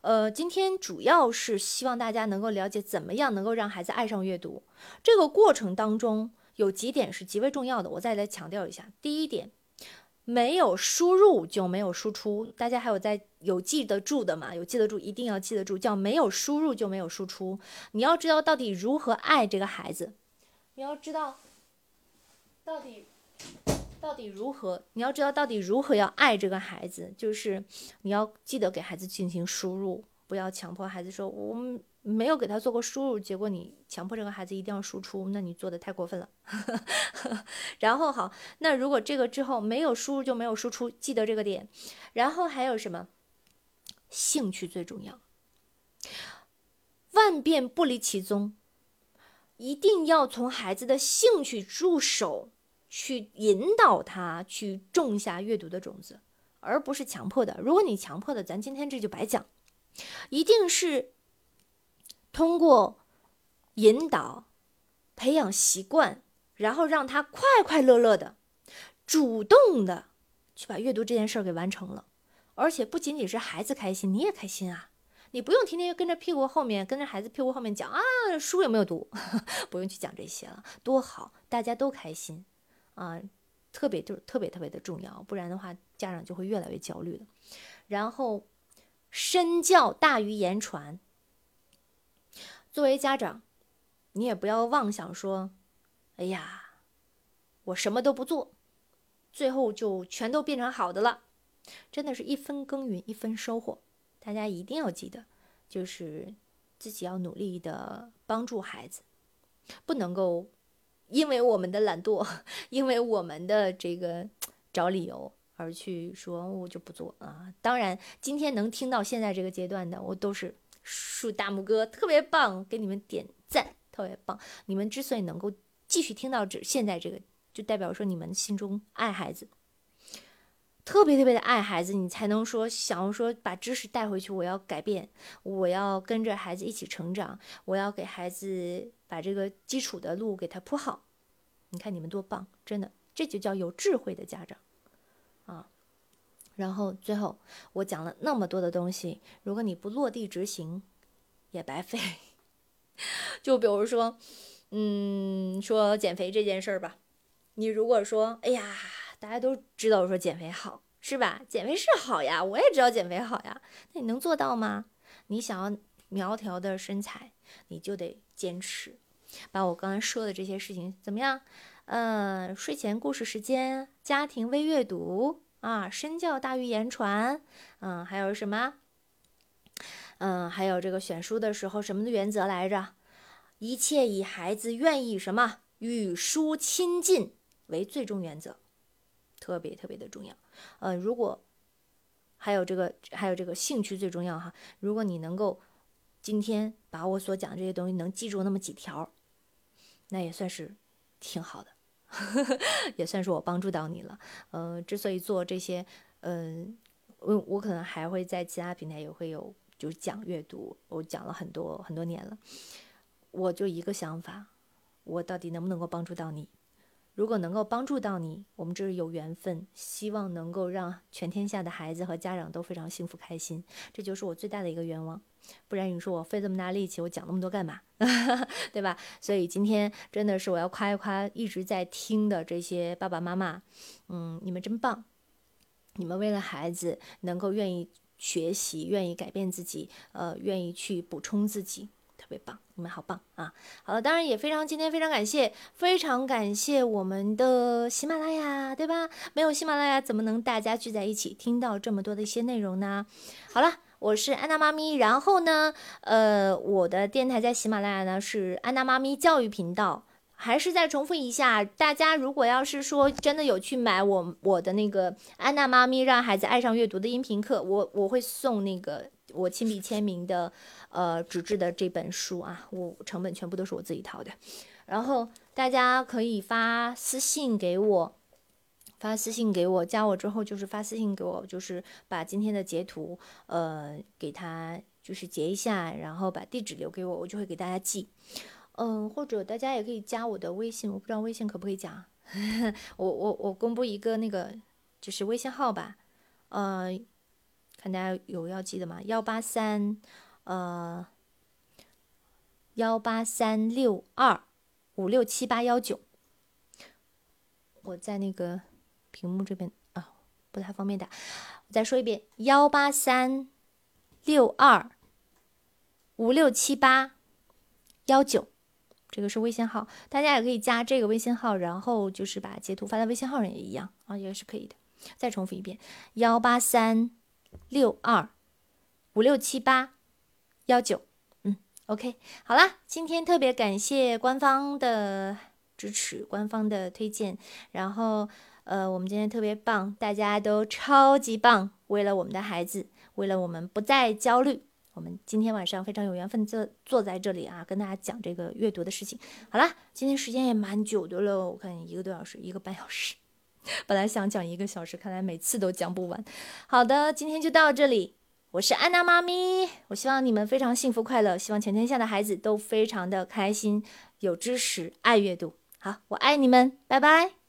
呃，今天主要是希望大家能够了解怎么样能够让孩子爱上阅读。这个过程当中有几点是极为重要的，我再来强调一下。第一点，没有输入就没有输出。大家还有在有记得住的吗？有记得住，一定要记得住，叫没有输入就没有输出。你要知道到底如何爱这个孩子，你要知道到底。到底如何？你要知道到底如何要爱这个孩子，就是你要记得给孩子进行输入，不要强迫孩子说我们没有给他做过输入，结果你强迫这个孩子一定要输出，那你做的太过分了。然后好，那如果这个之后没有输入就没有输出，记得这个点。然后还有什么？兴趣最重要，万变不离其宗，一定要从孩子的兴趣入手。去引导他去种下阅读的种子，而不是强迫的。如果你强迫的，咱今天这就白讲。一定是通过引导、培养习惯，然后让他快快乐乐的、主动的去把阅读这件事儿给完成了。而且不仅仅是孩子开心，你也开心啊！你不用天天跟着屁股后面，跟着孩子屁股后面讲啊，书有没有读？不用去讲这些了，多好，大家都开心。啊，特别就是特别特别的重要，不然的话，家长就会越来越焦虑了。然后，身教大于言传。作为家长，你也不要妄想说：“哎呀，我什么都不做，最后就全都变成好的了。真的是一分耕耘一分收获，大家一定要记得，就是自己要努力的帮助孩子，不能够因为我们的懒惰，因为我们的这个找理由而去说我就不做啊。当然，今天能听到现在这个阶段的，我都是竖大拇哥，特别棒，给你们点赞，特别棒。你们之所以能够继续听到这现在这个，就代表说你们心中爱孩子。特别特别的爱孩子，你才能说想要说把知识带回去。我要改变，我要跟着孩子一起成长，我要给孩子把这个基础的路给他铺好。你看你们多棒，真的，这就叫有智慧的家长啊。然后最后我讲了那么多的东西，如果你不落地执行，也白费。就比如说，嗯，说减肥这件事儿吧，你如果说，哎呀。大家都知道说减肥好是吧？减肥是好呀，我也知道减肥好呀。那你能做到吗？你想要苗条的身材，你就得坚持，把我刚才说的这些事情怎么样？嗯，睡前故事时间，家庭微阅读啊，身教大于言传，嗯，还有什么？嗯，还有这个选书的时候什么的原则来着？一切以孩子愿意什么与书亲近为最终原则。特别特别的重要，呃，如果还有这个还有这个兴趣最重要哈。如果你能够今天把我所讲的这些东西能记住那么几条，那也算是挺好的，也算是我帮助到你了。呃，之所以做这些，嗯，我我可能还会在其他平台也会有，就是讲阅读，我讲了很多很多年了。我就一个想法，我到底能不能够帮助到你？如果能够帮助到你，我们这是有缘分，希望能够让全天下的孩子和家长都非常幸福开心，这就是我最大的一个愿望。不然你说我费这么大力气，我讲那么多干嘛？对吧？所以今天真的是我要夸一夸一直在听的这些爸爸妈妈，嗯，你们真棒，你们为了孩子能够愿意学习，愿意改变自己，呃，愿意去补充自己。特别棒，你们好棒啊！好了，当然也非常今天非常感谢，非常感谢我们的喜马拉雅，对吧？没有喜马拉雅，怎么能大家聚在一起听到这么多的一些内容呢？好了，我是安娜妈咪，然后呢，呃，我的电台在喜马拉雅呢是安娜妈咪教育频道。还是再重复一下，大家如果要是说真的有去买我我的那个安娜妈咪让孩子爱上阅读的音频课，我我会送那个我亲笔签名的呃纸质的这本书啊，我成本全部都是我自己掏的。然后大家可以发私信给我，发私信给我，加我之后就是发私信给我，就是把今天的截图呃给他就是截一下，然后把地址留给我，我就会给大家寄。嗯，或者大家也可以加我的微信，我不知道微信可不可以加。我我我公布一个那个就是微信号吧，呃，看大家有要记的吗？幺八三呃幺八三六二五六七八幺九。我在那个屏幕这边啊，不太方便打。我再说一遍：幺八三六二五六七八幺九。这个是微信号，大家也可以加这个微信号，然后就是把截图发在微信号上也一样啊，也是可以的。再重复一遍：幺八三六二五六七八幺九。嗯，OK，好啦，今天特别感谢官方的支持，官方的推荐，然后呃，我们今天特别棒，大家都超级棒，为了我们的孩子，为了我们不再焦虑。我们今天晚上非常有缘分坐坐在这里啊，跟大家讲这个阅读的事情。好啦，今天时间也蛮久的了，我看一个多小时，一个半小时。本来想讲一个小时，看来每次都讲不完。好的，今天就到这里。我是安娜妈咪，我希望你们非常幸福快乐，希望全天下的孩子都非常的开心，有知识，爱阅读。好，我爱你们，拜拜。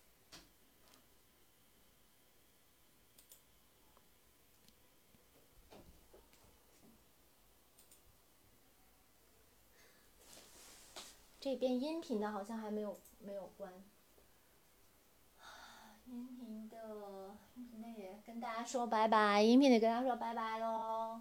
这边音频的好像还没有没有关，音频的音频的也跟大家说拜拜，音频的跟大家说拜拜喽。